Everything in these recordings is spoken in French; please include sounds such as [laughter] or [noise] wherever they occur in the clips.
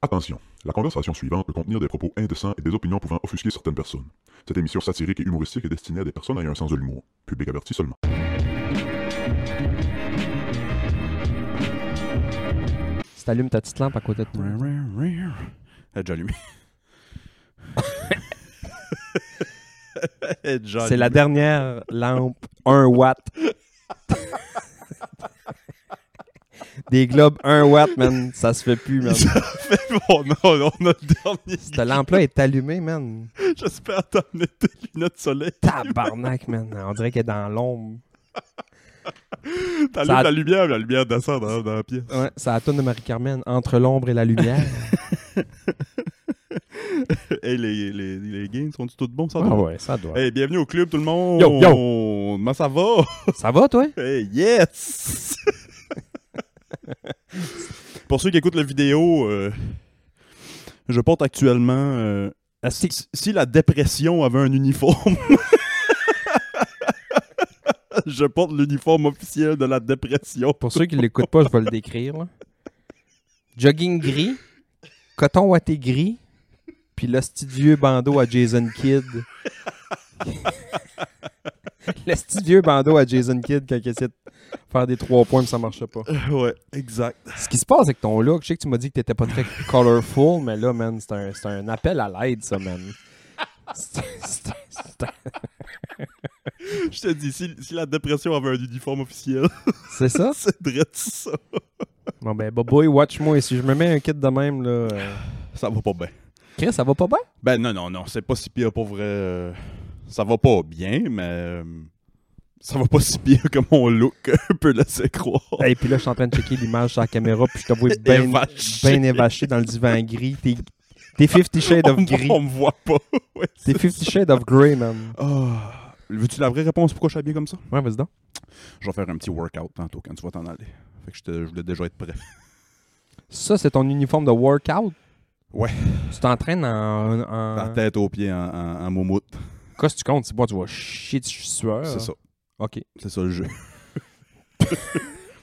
Attention, la conversation suivante peut contenir des propos indécents et des opinions pouvant offusquer certaines personnes. Cette émission satirique et humoristique est destinée à des personnes ayant un sens de l'humour. Public averti seulement. Si t'allumes ta petite lampe à côté de toi. Elle est déjà allumée. Elle est déjà C'est la allumée. dernière lampe 1 watt. [laughs] Des globes 1 watt, man. Ça se fait plus, man. Bon, non, non, notre dernier. Cette lampe-là est allumée, man. J'espère t'amener tes lunettes de soleil. Tabarnak, man. On dirait qu'elle est dans l'ombre. T'allumes Ça a- la lumière, la lumière descend dans, dans la pièce. Ouais, c'est la tonne de Marie-Carmen. Entre l'ombre et la lumière. [laughs] hey, les, les, les gains sont tous bons, ça ah ouais, ça doit. Hey, bienvenue au club, tout le monde. Yo, yo. Comment ça va? Ça va, toi? Hey, yes! [laughs] Pour ceux qui écoutent la vidéo, euh, je porte actuellement. euh, si, la dépression avait un uniforme, [laughs] je porte l'uniforme officiel de la dépression. Pour ceux qui ne l'écoutent pas, je vais le décrire. Jogging gris, coton ouaté gris, puis le vieux bandeau à Jason Kidd. [laughs] le vieux bandeau à Jason Kidd quand il essaie de faire des trois points mais ça marchait pas. ouais, exact. Ce qui se passe avec ton look, je sais que tu m'as dit que t'étais pas très colorful, mais là, man, c'est un, c'est un appel à l'aide, ça, man. C'est- c'est- c'est- [laughs] Je te dis, si, si la dépression avait un uniforme officiel, [laughs] C'est ça? c'est direct ça. Bon, ben, boy, watch-moi. Si je me mets un kit de même, là. euh, Ça va pas bien. Chris, ça va pas bien? Ben non, non, non, c'est pas si pire pour vrai. euh, Ça va pas bien, mais euh, ça va pas [laughs] si pire que mon look peut laisser croire. Et puis là, je suis en train de checker l'image sur la caméra, puis je te vois bien Évaché. ben évaché dans le divan gris. T'es t'es 50 Shades of [laughs] Gris. on me voit pas. [laughs] Ouais, T'es c'est 50 Shades of Grey, man. Ah. Veux-tu la vraie réponse pourquoi je suis habillé comme ça? Ouais, vas-y donc. Je vais faire un petit workout tantôt quand tu vas t'en aller. Fait que je, te- je voulais déjà être prêt. Ça, c'est ton uniforme de workout? Ouais. Tu t'entraînes en. en... La tête aux pieds en, en, en moumoute. Qu'est-ce que tu comptes? C'est bon, tu vas chier de sueur. C'est ça. OK. C'est ça le jeu. [laughs]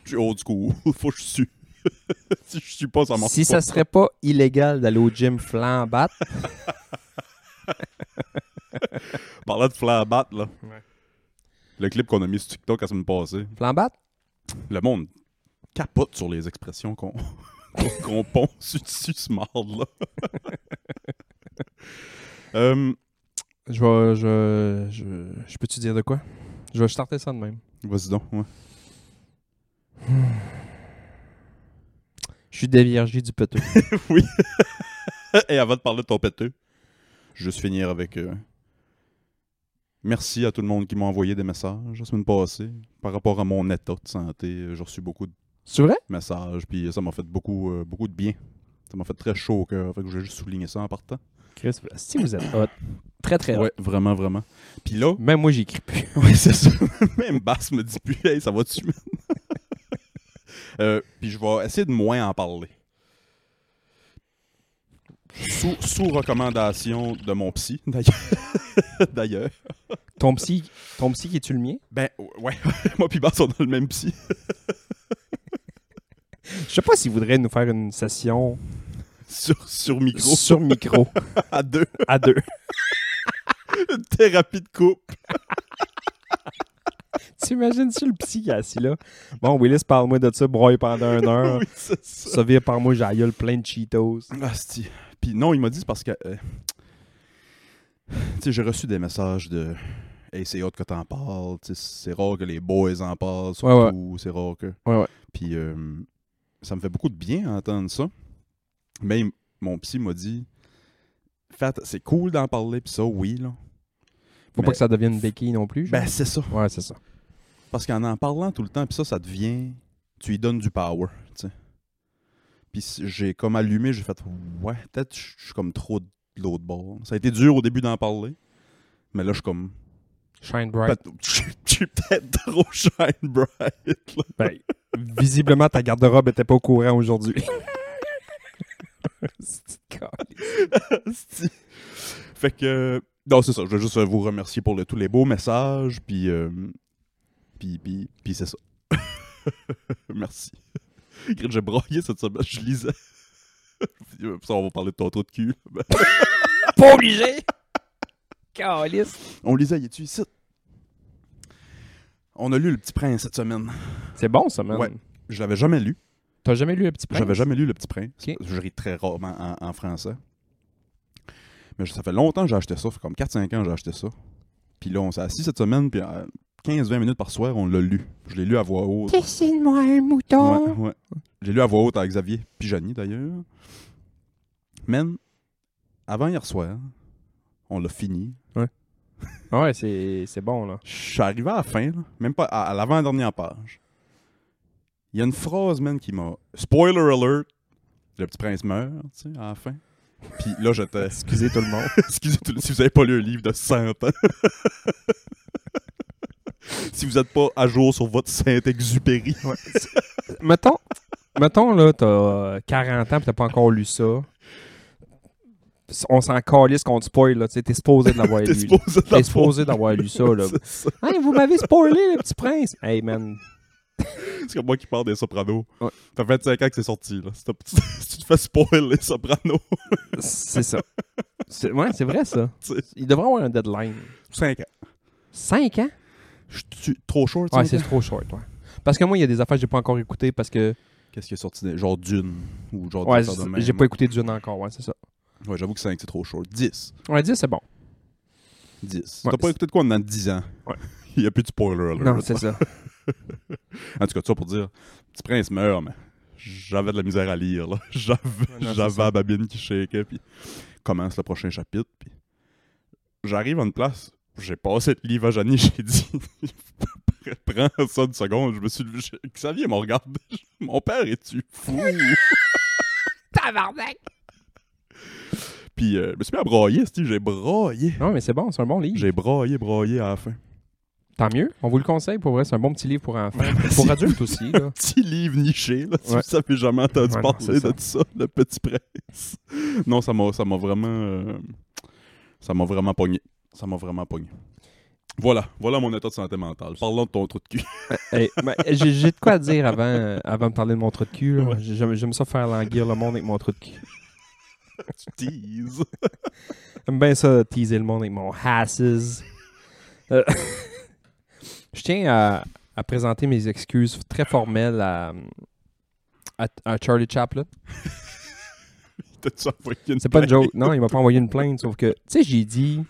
Je suis old school. [laughs] Faut que je suis. [laughs] si je suis pas, ça marche Si pas. ça serait pas illégal d'aller au gym flambat, Parlant de flambat, là. Ouais. Le clip qu'on a mis sur TikTok la semaine passée. flambat? Le monde capote sur les expressions qu'on qu'on ponce dessus ce marde-là. Euh, Je vais. Je, je, je peux-tu dire de quoi? Je vais starter ça de même. Vas-y donc, ouais. Je suis déviergé du peteux. [laughs] oui. [laughs] Et avant de parler de ton péteux, je vais juste finir avec. euh, Merci à tout le monde qui m'a envoyé des messages la semaine passée par rapport à mon état de santé. J'ai reçu beaucoup de C'est vrai? messages, puis ça m'a fait beaucoup, euh, beaucoup de bien. Ça m'a fait très chaud au cœur. Fait que je vais juste souligner ça en partant. Chris, si vous êtes hot. Très, très hot. Ouais, vraiment, vraiment. Puis là, Même moi, j'écris plus. [laughs] Ouais, c'est ça. Même Bass me dit plus, hey, ça va-tu? [laughs] Euh, puis je vais essayer de moins en parler. Sous, sous recommandation de mon psy, [laughs] d'ailleurs. d'ailleurs. Ton psy, ton psy qui est-tu le mien? Ben, ouais, moi puis Bass, on a le même psy. Je sais pas s'il voudrait nous faire une session Sur, sur micro, sur micro [laughs] à deux. à deux. [laughs] Une thérapie de couple. [laughs] T'imagines-tu le psy qui est assis là? Bon, Willis, parle-moi de ça, broye pendant une heure. oui, c'est ça. Ça vire par moi, gueule plein de Cheetos. Asti. Puis non, il m'a dit c'est parce que. euh, tu sais, j'ai reçu des messages de. Hey, c'est hot que t'en parles. tu sais, C'est rare que les boys en parlent, surtout. C'est rare que. Ouais, ouais. Puis euh, ça me fait beaucoup de bien entendre ça. Mais mon psy m'a dit. C'est cool d'en parler, puis ça, oui, là. Faut Mais- pas que ça devienne une béquille non plus. genre. Ben, c'est ça. ouais, c'est ça. Parce qu'en en parlant tout le temps, puis ça, ça devient. Tu lui donnes du power, tu sais. Puis j'ai comme allumé, j'ai fait. Ouais, peut-être je suis comme trop de l'autre bord. Ça a été dur au début d'en parler. Mais là, je suis comme. Shine bright. Je je suis peut-être trop shine bright. là. Ben, visiblement, ta garde-robe était pas au courant aujourd'hui. [laughs] [laughs] Fait que. Non, c'est ça. Je veux juste vous remercier pour le- tous les beaux messages. Puis. euh, puis, puis, puis c'est ça. [laughs] Merci. J'ai braillé cette semaine. Je lisais. [laughs] Ça, on va parler de ton trou de cul. Pas obligé! Calice! On lisait, y est-tu ici? On a lu Le Petit Prince cette semaine. C'est bon, ça, man. Ouais. Je l'avais jamais lu. T'as jamais lu Le Petit Prince? J'avais jamais lu Le Petit Prince. Je lis très rarement en, en français. Mais ça fait longtemps que j'ai acheté ça. Ça fait comme 4-5 ans que j'ai acheté ça. Puis là, on s'est assis cette semaine, puis euh, 15-20 minutes par soir, on l'a lu. Je l'ai lu à voix haute. Dessine-moi un mouton! Ouais, ouais. J'ai lu à voix haute avec Xavier Pijani, d'ailleurs. Man, avant hier soir, on l'a fini. [laughs] Ouais, c'est c'est bon, là. Je suis arrivé à la fin, là, même pas à, à l'avant-dernière page. Il y a une phrase, man, qui m'a. Spoiler alert! Le petit prince meurt, tu sais, à la fin. Puis là, j'étais. Excusez tout le monde. [laughs] Excusez tout- si vous avez pas lu un livre de 100 ans. [laughs] si vous n'êtes pas à jour sur votre Saint-Exupéry. mettons, mettons, là, t'as euh, 40 ans pis t'as pas encore lu ça. On s'en calisse qu'on te spoil, là. T'es supposé de l'avoir [laughs] lu. T'es supposé d'avoir lu ça, là. Hey, vous m'avez spoilé, le petit prince! Hey, man. C'est comme moi qui parle des Sopranos. Ouais. Ça fait 25 ans que c'est sorti. Là. [laughs] Si, tu te fais spoil les Sopranos, C'est ça. C'est- Ouais, c'est vrai, ça. [laughs] Il devrait avoir un deadline. 5 ans. 5 ans? Je suis trop short. Ouais, c'est trop short, ouais. Parce que moi, il y a des affaires que j'ai pas encore écoutées parce que. Qu'est-ce qui est sorti de- Genre Dune ou genre Ouais, de j'ai pas écouté Dune encore, ouais, c'est ça. Ouais, j'avoue que 5 c'est trop short. 10. On va dire c'est bon. 10. Ouais, T'as pas écouté de quoi dans 10 ans? Ouais. [laughs] Il y a plus de spoiler alert. Non, c'est ça. [laughs] En tout cas, ça pour dire, Petit Prince meurt, mais j'avais de la misère à lire. là. [laughs] J'avais j'avais la babine qui shakeait, puis commence le prochain chapitre, puis j'arrive à une place, j'ai passé le livre à Janie, [laughs] j'ai dit, prends ça une seconde, je me suis levé, je- Xavier m'a regardé, mon père, es-tu fou? Tabarnak! puis euh, je me suis mis à brailler, Steve, j'ai braillé. Non, mais c'est bon, c'est un bon livre. J'ai braillé, braillé à la fin. Tant mieux. On vous le conseille, pour vrai, c'est un bon petit livre pour enfants. Pour adultes aussi, [laughs] là. Petit livre niché, là, si Ouais. vous avez jamais entendu Ouais, parler de ça, le petit prince. non, ça m'a, vraiment, euh, ça m'a vraiment pogné. Ça m'a vraiment pogné. Voilà, voilà mon état de santé mentale. Parlons de ton trou de cul. Hey, [laughs] ben, j'ai de quoi dire avant, euh, avant de parler de mon trou de cul. Ouais. J'aime ça faire languir le monde avec mon trou de cul. tu teases. J'aime bien ça, teaser le monde avec mon hasses. Euh, [laughs] Je tiens à, à présenter mes excuses très formelles à, à, à Charlie Chaplin. [laughs] C'est pas une joke. Non, il m'a pas envoyé une plainte, sauf que, tu sais, j'ai dit, tu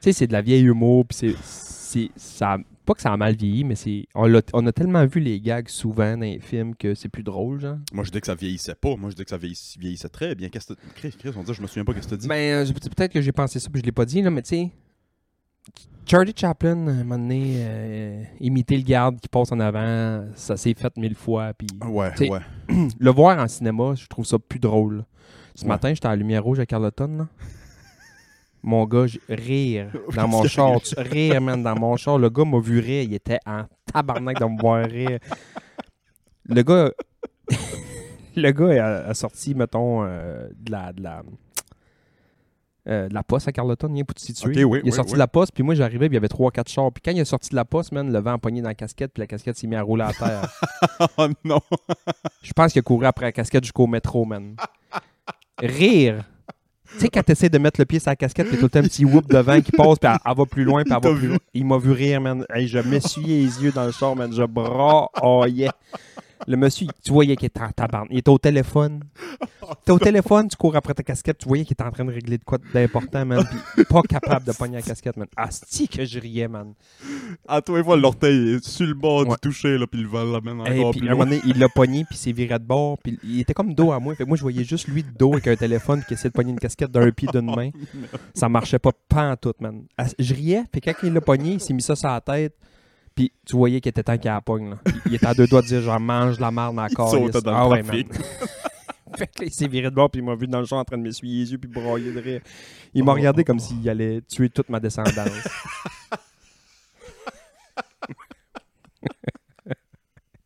sais, c'est de la vieille humour, puis c'est, ça, a- pas que ça a mal vieilli, mais c'est, on, l'a- on a tellement vu les gags souvent dans les films que c'est plus drôle, genre. Moi, je dis que ça vieillissait pas. Moi, je dis que ça vieillissait, vieillissait très bien. Qu'est-ce que Chris, Chris, on dit, je me souviens pas qu'est-ce que t'as dit. Ben, euh, peut-être que j'ai pensé ça, puis je l'ai pas dit, là, mais tu sais, Charlie Chaplin, à un moment donné, euh, imiter le garde qui passe en avant, ça s'est fait mille fois, puis ouais, [clears throat] le voir en cinéma, je trouve ça plus drôle. Ce Ouais. matin, j'étais à la lumière rouge à Carleton, là. Mon gars, rire [laughs] dans mon char. tu- Rire, man, dans mon char. Le gars m'a vu rire. Il était en tabarnak de me voir rire. Le gars... [laughs] le gars a, a sorti, mettons, euh, de la... De la euh, de la poste à Carleton, il est pour te situer. Ok, oui, il est oui, sorti oui. de la poste, puis moi j'arrivais, puis il y avait 3-4 chars. Puis quand il est sorti de la poste, man, le vent a pogné dans la casquette, puis la casquette s'est mise à rouler à terre. [laughs] oh non. [laughs] Je pense qu'il a couru après la casquette jusqu'au métro, man. Rire. Tu sais, quand tu essaies de mettre le pied sur la casquette, puis tout le temps un petit whoop devant qui passe, puis elle, elle va plus loin, puis elle va plus loin. Il m'a vu rire, man. Hey, je m'essuyais les yeux dans le char, man. Je braillais. Le monsieur, tu voyais qu'il était en tabarnak. Il était au téléphone. T'es au téléphone, tu cours après ta casquette, tu voyais qu'il était en train de régler de quoi d'important, man. Puis pas capable de pogner la casquette, man. Asti que je riais, man. À toi, fois, l'orteil est sur le bord Ouais. du toucher, là, puis le vent l'amène Hey, encore puis plus à un moment donné, il l'a pogné, puis il s'est viré de bord, puis il était comme dos à moi. Fait moi, je voyais juste lui de dos avec un téléphone qui essayait de pogner une casquette d'un pied d'une main. [laughs] Ça marchait pas pas en tout, man. Je riais, puis quand il l'a pogné, il s'est mis ça sur la tête, puis tu voyais qu'il était temps qu'il pogne. Il était à deux doigts de dire genre mange la marde encore. dans le ah trafic. man. [laughs] fait que là, il s'est viré de bord, puis il m'a vu dans le champ en train de m'essuyer les yeux, puis broyer de rire. Il m'a regardé comme s'il allait tuer toute ma descendance. [laughs]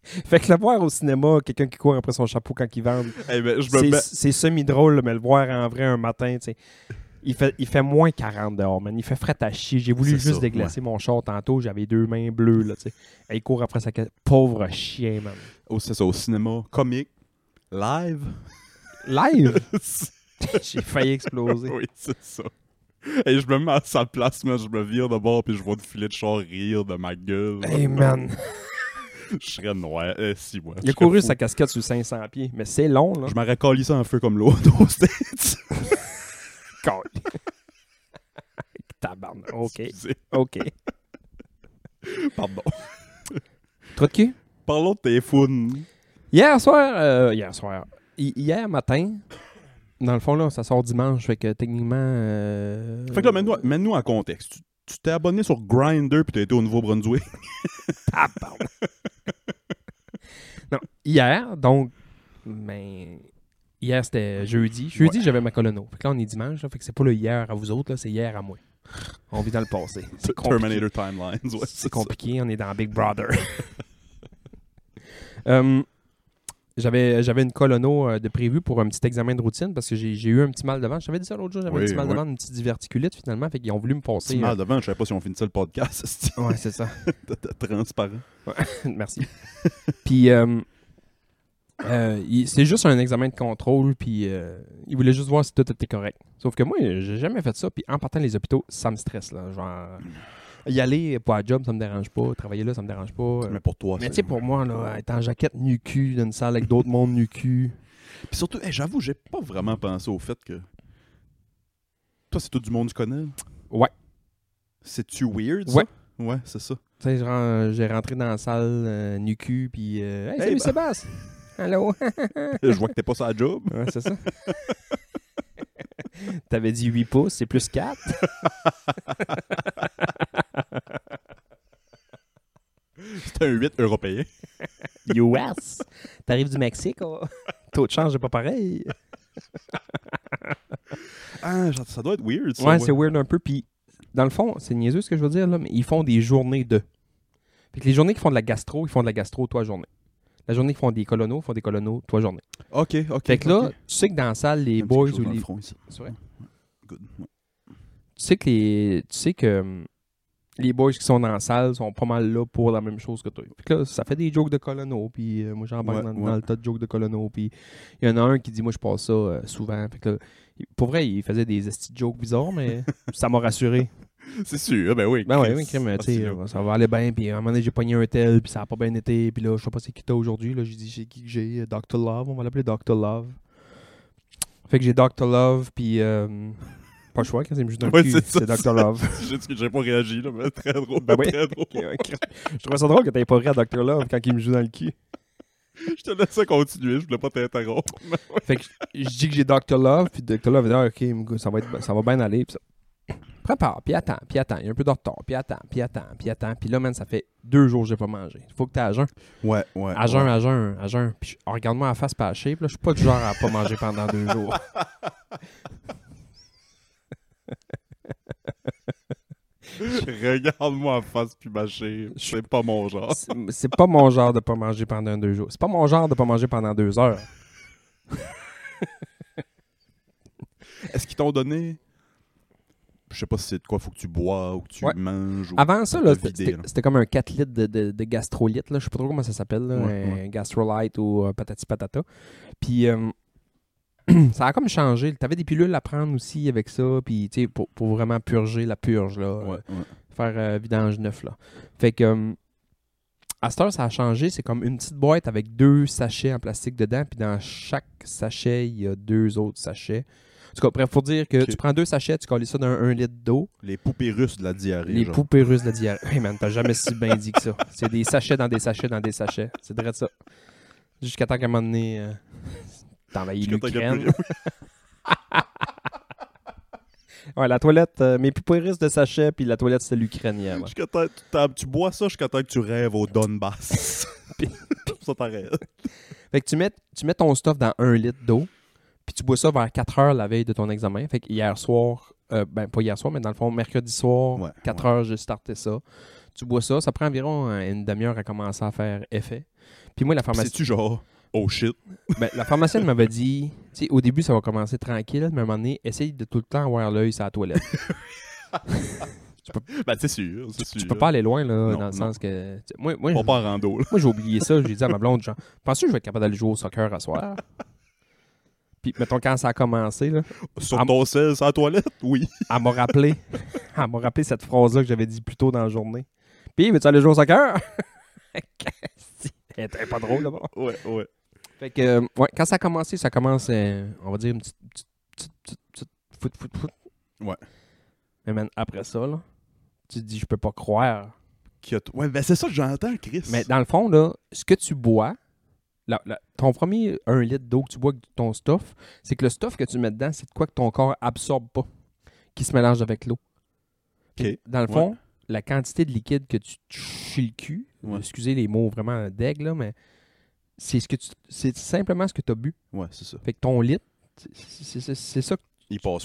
fait que le voir au cinéma, quelqu'un qui court après son chapeau quand il vend, Eh ben, me c'est semi-drôle, mais le voir en vrai un matin, tu sais. Il fait, il fait moins 40 dehors, man. Il fait fret à chier. J'ai voulu juste ça, déglacer mon char tantôt. J'avais deux mains bleues, là, tu sais. Et il court après sa Pauvre chien, man. Oh, c'est ça, au cinéma, comique, live. Live? [laughs] J'ai failli exploser. oui, c'est ça. Et je me mets à sa place, mais je me vire de bord puis je vois le filet de char rire de ma gueule. Hey man, [laughs] Je serais noir. Eh, si, moi. il a couru sa casquette sur 500 pieds, mais c'est long, là. Je m'aurais collé ça en feu comme l'autre [laughs] aux States. [laughs] Tabarnak. OK, Excusez. OK. [laughs] Pardon. Trop de cul? Parlons de founes. Hier soir, euh, hier soir, hi- hier matin, dans le fond, là, ça sort dimanche, fait que techniquement... euh, Fait que là, mets-nous mets-nous en contexte. Tu- Tu t'es abonné sur Grindr puis t'as été au Nouveau-Brunswick. [laughs] Tabarnak. non, hier, donc, ben, hier c'était jeudi. Jeudi, j'avais ma colono. Fait que là, on est dimanche, là, fait que c'est pas le hier à vous autres, là, c'est hier à moi. On vit dans le passé. [laughs] C'est. Terminator Timelines. Ouais, C'est ça. compliqué, on est dans Big [laughs] Brother. Euh, j'avais, j'avais une colono euh, de prévu pour un petit examen de routine parce que j'ai, j'ai eu un petit mal de ventre. J'avais dit ça l'autre jour, j'avais Oui, un petit mal de oui. ventre, une petite diverticulite finalement. Fait qu'ils ont voulu me passer. Petit mal devant, je savais pas si on finissait le podcast. [laughs] euh, Ouais, c'est ça. transparent. Merci. puis, euh, euh, c'est juste un examen de contrôle, puis euh, il voulait juste voir si tout était correct. Sauf que moi, j'ai jamais fait ça, puis en partant les hôpitaux, ça me stresse, là. Genre, y aller pour un job, ça me dérange pas. Travailler là, ça me dérange pas. Mais pour toi, Mais tu sais, pour moi, là, être en jaquette nu-cul dans une salle avec d'autres mondes nu-cul. Puis surtout, hey, j'avoue, j'ai pas vraiment pensé au fait que. Toi, c'est tout du monde que tu connais? Ouais. C'est-tu weird, ça? Ouais. Ouais, c'est ça. Tu sais, j'ai rentré dans la salle euh, nu-cul, puis euh, Hey, Hey, salut ben- Sébastien! Allô? je vois que t'es pas sur la job. ouais, c'est ça. [laughs] T'avais dit 8 pouces, c'est plus 4. [laughs] C'est un 8 européen. US. T'arrives du Mexique, oh. [laughs] taux de change n'est pas pareil. Ah, ça- doit être weird, ça. Ouais, c'est weird un peu. Puis, dans le fond, c'est niaiseux ce que je veux dire, là, mais ils font des journées de. Fait que les journées qui font de la gastro, ils font de la gastro toi journée. La journée qui font des colonos, ils font des colonos toi journée. Ok, ok. Fait que là, tu sais que dans la salle, les boys ou dans le les. front, ici. C'est vrai. Good. ouais. Tu sais que les. Tu sais que. hum, Les boys qui sont dans la salle sont pas mal là pour la même chose que toi. Fait que là, ça fait des jokes de colono, puis euh, moi j'embarque Ouais, dans, ouais. dans le tas de jokes de colono, puis il y en a un qui dit moi je passe ça euh, souvent. Fait que là, pour vrai, il faisait des esti de jokes bizarres, mais [laughs] ça m'a rassuré. [laughs] C'est sûr, ben oui. Ben oui, crime, Ah, tu sais, c'est euh, ça va aller bien. Puis à un moment donné, j'ai pogné un tel, puis ça a pas bien été. Puis là, je sais pas c'est qui t'as aujourd'hui. Là, j'ai dit, j'ai qui que j'ai euh, Dr. Love, on va l'appeler Dr. Love. Fait que j'ai Dr. Love, puis. euh, pas le choix, quand joue dans le Ouais, cul, c'est c'est c'est Dr. Love. [laughs] J'ai pas réagi, là, mais très drôle. Ben oui. Très drôle. [laughs] je trouvais ça drôle que t'avais pas ri à Dr. Love quand il me joue dans le cul. Je te laissais continuer, je voulais pas t'interrompre. Fait que je dis que j'ai Dr. Love, puis Dr. Love dit, ah, ok, ça va, être, ça va bien aller. Ça. Prépare, puis attends, puis attends. Il y a un peu de retard, puis attends, puis attends, puis attends. Puis là, man, ça fait deux jours que j'ai pas mangé. Faut que t'es à jeun. Ouais, ouais. À jeun, ouais. à jeun, à jeun. Puis oh, regarde-moi la face pas à shape, là. Je suis pas du genre à pas manger pendant deux jours. [laughs] Regarde-moi en face puis mâcher. C'est pas mon genre. C'est pas mon genre de pas manger pendant deux jours. C'est pas mon genre de pas manger pendant deux heures. Est-ce qu'ils t'ont donné. Je sais pas si c'est de quoi faut que tu bois ou que tu Ouais. manges. Ou... Avant ça, c'était comme un 4 litres de, de, de gastrolyte. Là. Je sais pas trop comment ça s'appelle. Ouais, un ouais. gastrolyte ou euh, patati patata. Puis euh, [clears throat] ça a comme changé. T'avais des pilules à prendre aussi avec ça. Puis, tu sais, pour, pour vraiment purger la purge, là. Ouais, faire euh, vidange neuf là. Fait que euh, à cette heure, ça a changé. C'est comme une petite boîte avec deux sachets en plastique dedans, puis dans chaque sachet, il y a deux autres sachets. En tout cas, bref, pour dire que tu prends deux sachets, tu colles ça dans un litre d'eau. Les poupées russes de la diarrhée. Les genre. poupées russes de la diarrhée. Hey man, t'as jamais si bien dit que ça. C'est des sachets dans des sachets dans des sachets. C'est vrai ça. Jusqu'à temps qu'à un moment donné, euh, t'envahis l'Ukraine. [laughs] Ouais, la toilette, euh, mes poupées russes de sachets, puis la toilette, c'est l'Ukrainien. ouais. Tu Tu bois ça jusqu'à temps que tu rêves au Donbass. [laughs] Puis- ça t'arrête. Fait que tu mets, tu mets ton stuff dans un litre d'eau, puis tu bois ça vers 4 heures la veille de ton examen. Fait que hier soir, euh, ben pas hier soir, mais dans le fond, mercredi soir, Ouais, 4 ouais. heures, j'ai starté ça. Tu bois ça, ça prend environ euh, une demi-heure à commencer à faire effet. Puis moi, la pharmacie, C'est-tu genre, oh shit? [laughs] ben, la pharmacienne m'avait dit, tu sais, au début, ça va commencer tranquille, mais à un moment donné, essaye de tout le temps avoir l'œil sur la toilette. [laughs] Ben, c'est sûr, sûr. tu peux pas aller loin, là, Non, dans le non. sens que. tu Moi, moi, Pas pas en rando. Moi, j'ai oublié ça. J'ai dit à ma blonde, genre, penses-tu que je vais être capable d'aller jouer au soccer à soir? Puis, mettons, quand ça a commencé, là, Sur ton sel, sur la toilette? Oui. elle m'a rappelé, [laughs] elle m'a rappelé cette phrase-là que j'avais dit plus tôt dans la journée. Puis, veux-tu aller jouer au soccer? [laughs] Elle était pas drôle, là-bas. Ouais, ouais. Fait que, euh, ouais, quand ça a commencé, ça commence, euh, on va dire, une petite, petite, petite, petite, petite foot, foot, foot. Ouais. Mais man, après ça, là, tu te dis, je peux pas croire. T- Ouais, ben c'est ça que j'entends, Chris. Mais dans le fond, là, ce que tu bois, la- la- ton premier 1 litre d'eau que tu bois avec ton stuff, c'est que le stuff que tu mets dedans, c'est de quoi que ton corps absorbe pas, qui se mélange avec l'eau. Dans le fond, la quantité de liquide que tu chies le cul, Ouais. excusez les mots vraiment d'aigle, mais c'est ce que tu c'est simplement ce que tu as bu. Ouais, c'est ça. Fait que ton litre, c'est- ça que Il passe.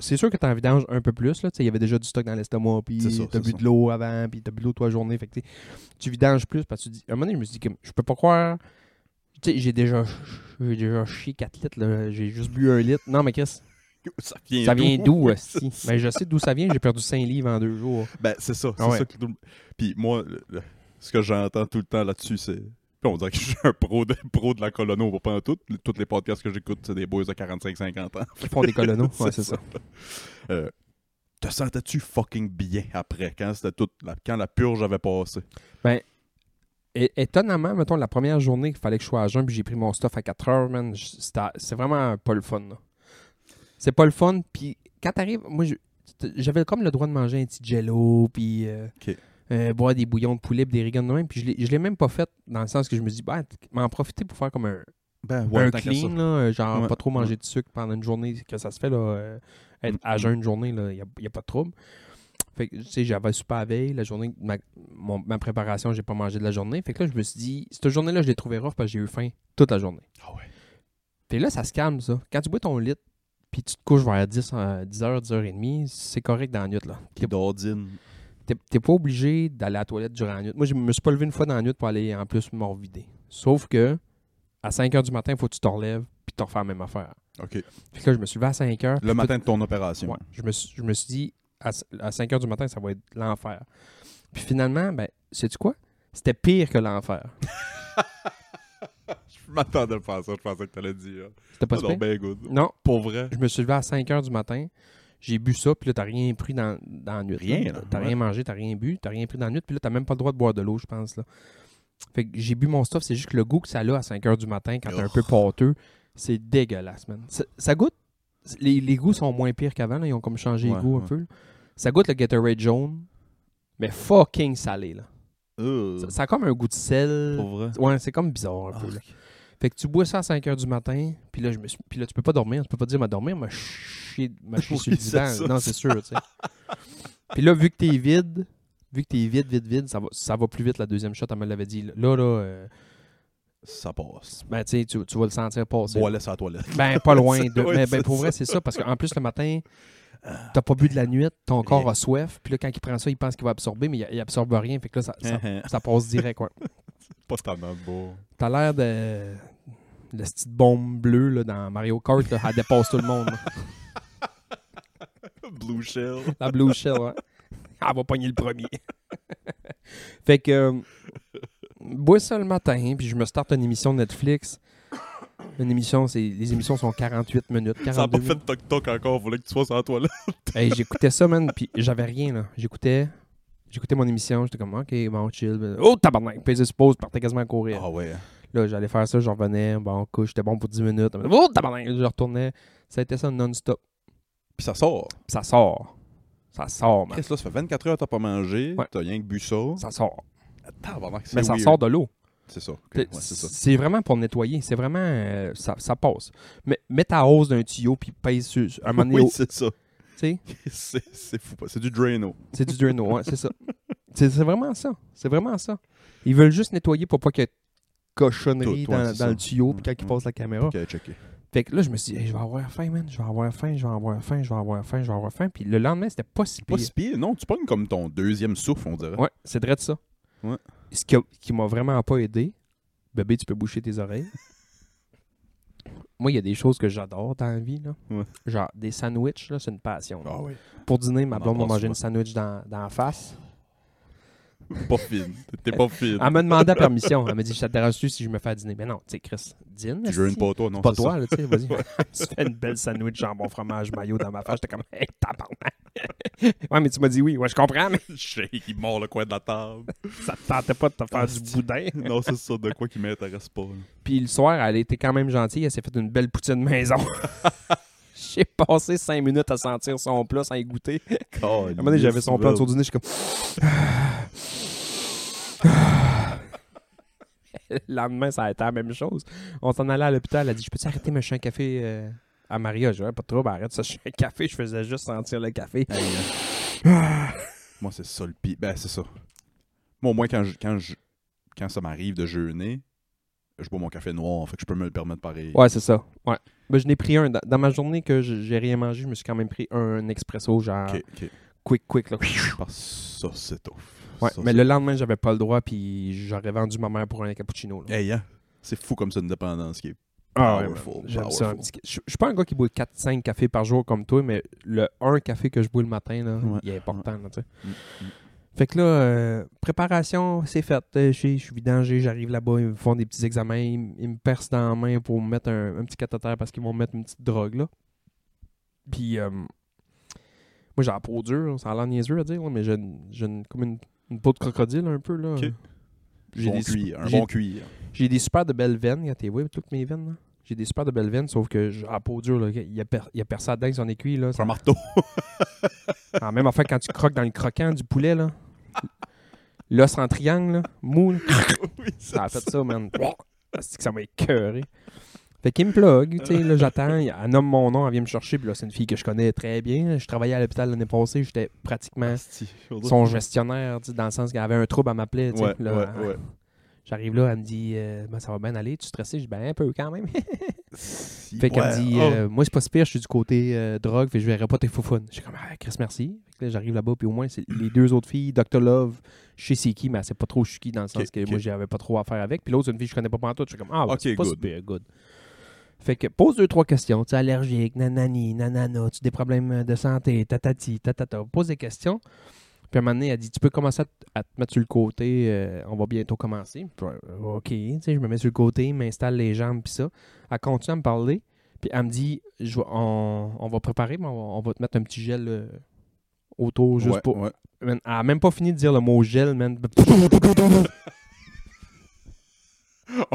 C'est sûr que tu en vidanges un peu plus. là. Tu sais, Il y avait déjà du stock dans l'estomac, puis tu as bu de l'eau avant, puis tu as bu de l'eau toute la journée. Fait que, tu vidanges plus parce que tu dis. À un moment donné, je me suis dit, comme, je peux pas croire. Tu sais, j'ai déjà, j'ai déjà chié 4 litres. là. J'ai juste bu un litre. Non, mais Chris, Ça vient ça vient d'où, aussi? [laughs] ça. Ben, je sais d'où ça vient. J'ai perdu 5 livres en deux jours. Ben, c'est ça. C'est Ah ouais. ça que tout le- Puis moi, ce que j'entends tout le temps là-dessus, c'est. Puis on dirait que je suis un pro de, [laughs] pro de la colono, pas en tout. Tous les podcasts que j'écoute, c'est des boys de 45-50 ans. Qui font des colonos. [laughs] Ouais, c'est ça. Euh, te sentais-tu fucking bien après, quand c'était tout, la- quand la purge avait passé? Et, étonnamment, mettons, la première journée qu'il fallait que je sois à jeun, puis j'ai pris mon stuff à 4 heures, man, c'est vraiment pas le fun. C'est pas le fun, puis quand t'arrives, moi, j'avais comme le droit de manger un petit jello, puis euh, euh, boire des bouillons de poulet, puis des rigoles de même, puis je l'ai- même pas fait dans le sens que je me dis, bah, m'en profiter pour faire comme un, Ben, un clean, là, genre Ouais, pas trop manger ouais. de sucre pendant une journée, que ça se fait, là, euh, être à mm. jeun une journée, il n'y a, a pas de trouble. Fait que, tu sais, j'avais super la veille, la journée, ma, mon- ma préparation, j'ai pas mangé de la journée. Fait que là, je me suis dit, cette journée-là, je l'ai trouvé rough parce que j'ai eu faim toute la journée. Ah ouais. Puis là, ça se calme, ça. Quand tu bois ton litre, puis tu te couches vers 10, euh, 10h, 10h30, c'est correct dans la nuit, là. Qui dordine. T'es t'es pas obligé d'aller à la toilette durant la nuit. Moi, je me suis pas levé une fois dans la nuit pour aller en plus me revider. Sauf que, à 5h du matin, il faut que tu te relèves, puis tu refais la même affaire. OK. Fait que là, je me suis levé à 5h. Le matin de ton opération. Ouais. Je, me suis, je me suis dit, à, 5 h du matin, ça va être l'enfer. Puis finalement, ben, sais-tu quoi? C'était pire que l'enfer. [laughs] Je m'attendais pas à ça. Je pensais que t'allais dire. C'était pas Ah non, ben good. Non, Pour vrai. je me suis levé à 5 h du matin. J'ai bu ça, puis là, t'as rien pris dans, dans la nuit. Rien, là, T'as ouais. rien mangé, t'as rien bu, t'as rien pris dans la nuit, puis là, t'as même pas le droit de boire de l'eau, je pense. Là. Fait que j'ai bu mon stuff, c'est juste que le goût que ça a à 5 h du matin, quand t'es un peu pâteux, c'est dégueulasse, man. Ça, ça goûte. Les, les goûts sont moins pires qu'avant, là, ils ont comme changé Ouais, les goûts un peu. là. Ça goûte le Gatorade jaune, mais fucking salé, là. Euh, Ça, ça a comme un goût de sel. Pour vrai? Ouais, c'est comme bizarre un peu. Là. Ah, Fait que tu bois ça à 5 h du matin, puis là, je me suis... puis là, tu peux pas dormir. Tu peux pas dire, m'a dormir, m'a chier, m'a chier [laughs] Oui, sur le c'est divan. ça, non, c'est sûr, tu sais. puis là, vu que t'es vide, vu que t'es vide, vide, vide, ça va, ça va plus vite la deuxième shot, elle me l'avait dit. Là, là, euh, Ça passe. ben, tu sais, tu vas le sentir passer. Bois laisse à la toilette. Ben, pas loin. [laughs] De... Mais ben, pour vrai, c'est ça, parce qu'en plus, le matin, t'as pas bu de la nuit, ton corps a soif, puis là, quand il prend ça, il pense qu'il va absorber, mais il, il absorbe rien, fait que là, ça, ça, [laughs] ça passe direct, ouais. pas tellement beau. T'as l'air de. La petite bombe bleue là, dans Mario Kart, là, elle dépasse tout le monde. [laughs] Blue Shell. La Blue Shell, ouais. Elle va pogner le premier. [laughs] fait que. euh, bois ça le matin, puis je me starte une émission Netflix. Une émission, c'est les émissions sont 48 minutes. 42 Ça a pas fait de toc-toc encore. Fallait que tu sois sur la toilette. Hey, j'écoutais ça, man, puis j'avais rien, là. J'écoutais. J'écoutais mon émission, j'étais comme, ok, bon, chill. Oh, tabarnak, pesais sur pause, partais quasiment à courir. Ah ouais. Là, j'allais faire ça, je revenais, bon, couche, j'étais bon pour 10 minutes. Oh, tabarnak, je retournais. Ça a été ça non-stop. Puis ça sort. Puis ça sort. Ça sort, man. Chris, là, ça fait 24 heures que t'as pas mangé. Ouais. T'as rien que bu ça. Ça sort. Tabarnak, c'est Mais ça weird. sort de l'eau. C'est ça. C'est- ouais, vraiment pour nettoyer. C'est vraiment. euh, ça, ça passe. Mais mets ta hausse d'un tuyau puis pèse sur. Un moment donné, Oui, c'est ça. [laughs] C'est fou. C'est du Drano. c'est du Drano, ouais, c'est ça. C'est vraiment ça. C'est vraiment ça. Ils veulent juste nettoyer pour pas qu'il y ait cochonnerie ouais, dans, dans le tuyau puis quand ils mm. passent la caméra. Ok, checké. Fait que là, je me suis dit, Hey, je vais avoir faim, man. Je vais avoir faim, je vais avoir faim, je vais avoir faim, je vais avoir faim. Puis le lendemain, c'était pas si Pas pire. si pire. Non, tu pognes comme ton deuxième souffle, on dirait. Ouais, c'est vrai de ça. Ouais. Ce qui, a- qui m'a vraiment pas aidé, bébé, tu peux boucher tes oreilles. [laughs] Moi, il y a des choses que j'adore dans la vie. Là. Ouais. Genre, des sandwichs, là, c'est une passion. là. Ah oui. Pour dîner, ma blonde m'a parle mangé une sandwich dans, dans la face. Pas fine. T'es pas fine. Elle m'a demandé la permission. Elle m'a dit, te dérange-tu si je me fais dîner? Mais non, tu sais, Chris, dîne. Je veux esti. pas toi, non. Pas toi, tu sais, vas-y. [laughs] [laughs] tu fais une belle sandwich jambon fromage maillot dans ma face. J'étais comme, hey, tabarnak. [laughs] ouais, mais tu m'as dit oui. Ouais, je comprends, mais Shake, il mord le coin de la table. ça te tentait pas de te faire du boudin? non, c'est ça, de quoi qui m'intéresse pas. Puis le soir, elle était quand même gentille. Elle s'est fait une belle poutine maison. J'ai passé cinq minutes à sentir son plat sans y goûter. [laughs] À un moment donné, j'avais son plat autour du nez. Je suis comme. [laughs] le lendemain, ça a été la même chose. On s'en allait à l'hôpital. Elle a dit Je peux-tu arrêter me chier un café euh, à Maria? Je dis Pas de trouble, arrête ça. Je suis un café. Je faisais juste sentir le café. [laughs] Moi, c'est ça le pire. Ben, c'est ça. Moi, au moins, quand, je, quand, je, quand ça m'arrive de jeûner, je bois mon café noir. Fait que je peux me le permettre pareil. Ouais, c'est ça. Ouais. Ben, je n'ai pris un. Dans, ma journée que je- j'ai rien mangé, je me suis quand même pris un expresso, genre Ok, ok. quick, quick. Là. Que ça, c'est tough. Ouais, Ça, mais le lendemain, j'avais pas le droit, puis j'aurais vendu ma mère pour un cappuccino. là. Hey, hein? C'est fou comme ça, une dépendance qui est. Ah ouais, Powerful, ça. petit- Je je suis pas un gars qui boit 4-5 cafés par jour comme toi, mais le 1 café que je bois le matin, là, Ouais, il est important. là, sais. Mm, mm. Fait que là, euh, préparation, c'est fait. Euh, Je suis vidangé, j'arrive là-bas, ils me font des petits examens, ils, ils me percent dans la main pour me mettre un, un petit cathéter parce qu'ils vont me mettre une petite drogue là. Puis, euh, moi j'ai la peau dure, ça a l'air niaiseux à dire, là, mais j'ai une- comme une, une peau de crocodile un peu. là. J'ai Bon des, cuir, un bon cuir. j'ai des super de belles veines, quand t'es toutes mes veines. là. J'ai des super de belles veines, sauf que j'ai la peau dure, là, il y a, per- il y a percé dedans avec son aiguille. Là, C'est un marteau. Ah, même enfin quand tu croques dans le croquant du poulet, là. L'os en triangle, là, mou, là. [laughs] oui, ça a fait ça, man. C'est que ça m'a écœuré. Fait qu'il me plug, tu sais, là, j'attends, [laughs] elle nomme mon nom, elle vient me chercher, puis là, c'est une fille que je connais très bien. Je travaillais à l'hôpital l'année passée, j'étais pratiquement Asti, son gestionnaire, tu sais, dans le sens qu'elle avait un trouble, elle m'appelait, tu sais, Ouais, puis là, ouais, elle- ouais. J'arrive là, elle me dit, euh, Ben, ça va bien aller, tu es stressé? Je dis, ben, un peu quand même. [laughs] Si- Fait qu'elle ouais, me dit, oh. euh, moi, c'est pas si pire, je suis du côté euh, drogue, fait je verrai pas tes foufounes. J'ai comme, ah, Chris, merci. Fait que là, j'arrive là-bas, puis au moins, c'est les deux autres filles, Dr. Love, je sais c'est qui, mais elle sait pas trop je suis qui, dans le sens que moi, j'avais pas trop à faire avec. Puis l'autre, c'est une fille que je connais pas pantoute. Je suis comme, ah, ouais, c'est pas si good. pire, good. Fait que pose deux, trois questions. Tu es allergique, nanani, nanana, tu as des problèmes de santé, tatati, tatata. Pose des questions. Puis à un moment donné, elle dit Tu peux commencer à, t- à te mettre sur le côté, euh, on va bientôt commencer. Puis, euh, ok, tu sais, je me mets sur le côté, m'installe les jambes, puis ça. Elle continue à me parler. Puis elle me dit je on, on va préparer, mais on va, on va te mettre un petit gel euh, autour juste Ouais, pour. ouais. Man, elle a même pas fini de dire le mot gel, man. [laughs]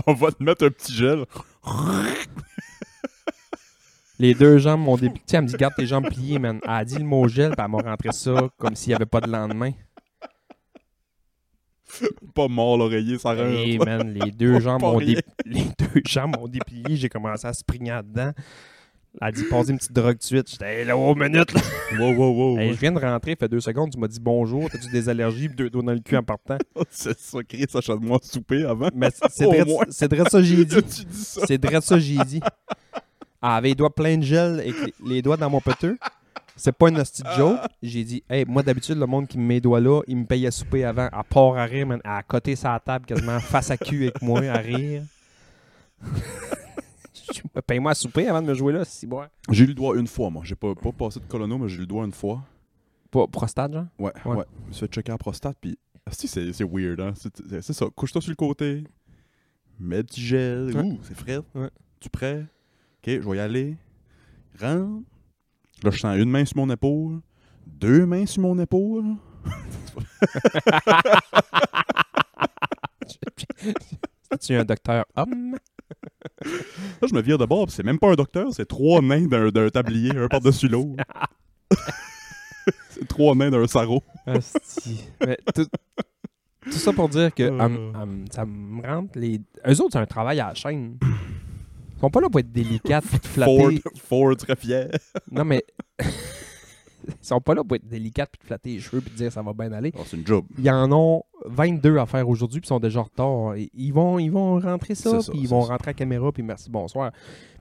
On va te mettre un petit gel. [laughs] Les deux jambes m'ont déplié. Elle me dit garde tes jambes pliées, man. Elle a dit le mot gel, puis elle m'a rentré ça comme s'il n'y avait pas de lendemain. Pas mort l'oreiller, ça rentre. Hey, man, les deux jambes m'ont dé- [laughs] les deux jambes m'ont déplié. J'ai commencé à springer dedans. Elle a dit passe une petite drogue de suite. J'étais hey, là, oh, minute, là. Wow, wow, wow. Hey, je viens de rentrer, il fait deux secondes. Tu m'as dit bonjour. T'as-tu des allergies, deux doigts dans le cul en partant. [laughs] C'est ça, Chris, achète-moi souper avant. Mais [laughs] c'est- vrai- ça j'ai dit. C'est vrai ça j'ai dit. Elle avait les doigts pleins de gel et les, doigts dans mon peteux. C'est pas une hostie de joke. J'ai dit, hey, moi d'habitude, le monde qui me met les doigts là, il me paye à souper avant, à part à rire, man, à côté sa table, quasiment face à cul avec moi, à rire. [laughs] Paye-moi à souper avant de me jouer là, si bon. J'ai eu le doigt une fois, moi. J'ai pas, pas passé de colono, mais j'ai eu le doigt une fois. Pas prostate, genre? Ouais, Ouais. ouais. Je me suis fait checker la prostate, puis. Asti, c'est c'est weird, hein. C'est- ça. Couche-toi sur le côté. Mets petit gel. Ouh, c'est frais. Ouais. Tu prêt? Ok, je vais y aller. Rentre. Là, je sens une main sur mon épaule. Deux mains sur mon épaule. [laughs] tu un docteur homme? Là, je me vire de bord, c'est même pas un docteur, c'est trois nains d'un tablier, un par-dessus l'autre. [laughs] c'est trois nains d'un sarrau. Mais tout, tout ça pour dire que Euh. elle m- elle m- ça me rentre les. Eux autres, c'est un travail à la chaîne. Ils sont pas là pour être délicates [laughs] et te Ford, flatter. Ford très fier. Non, mais. [laughs] Ils sont pas là pour être délicates puis te flatter les cheveux puis te dire ça va bien aller. Oh, c'est une job. Ils en ont 22 à faire aujourd'hui puis ils sont déjà en retard. Et Ils vont, ils vont rentrer ça, puis ils vont ça. rentrer à la caméra puis merci, bonsoir.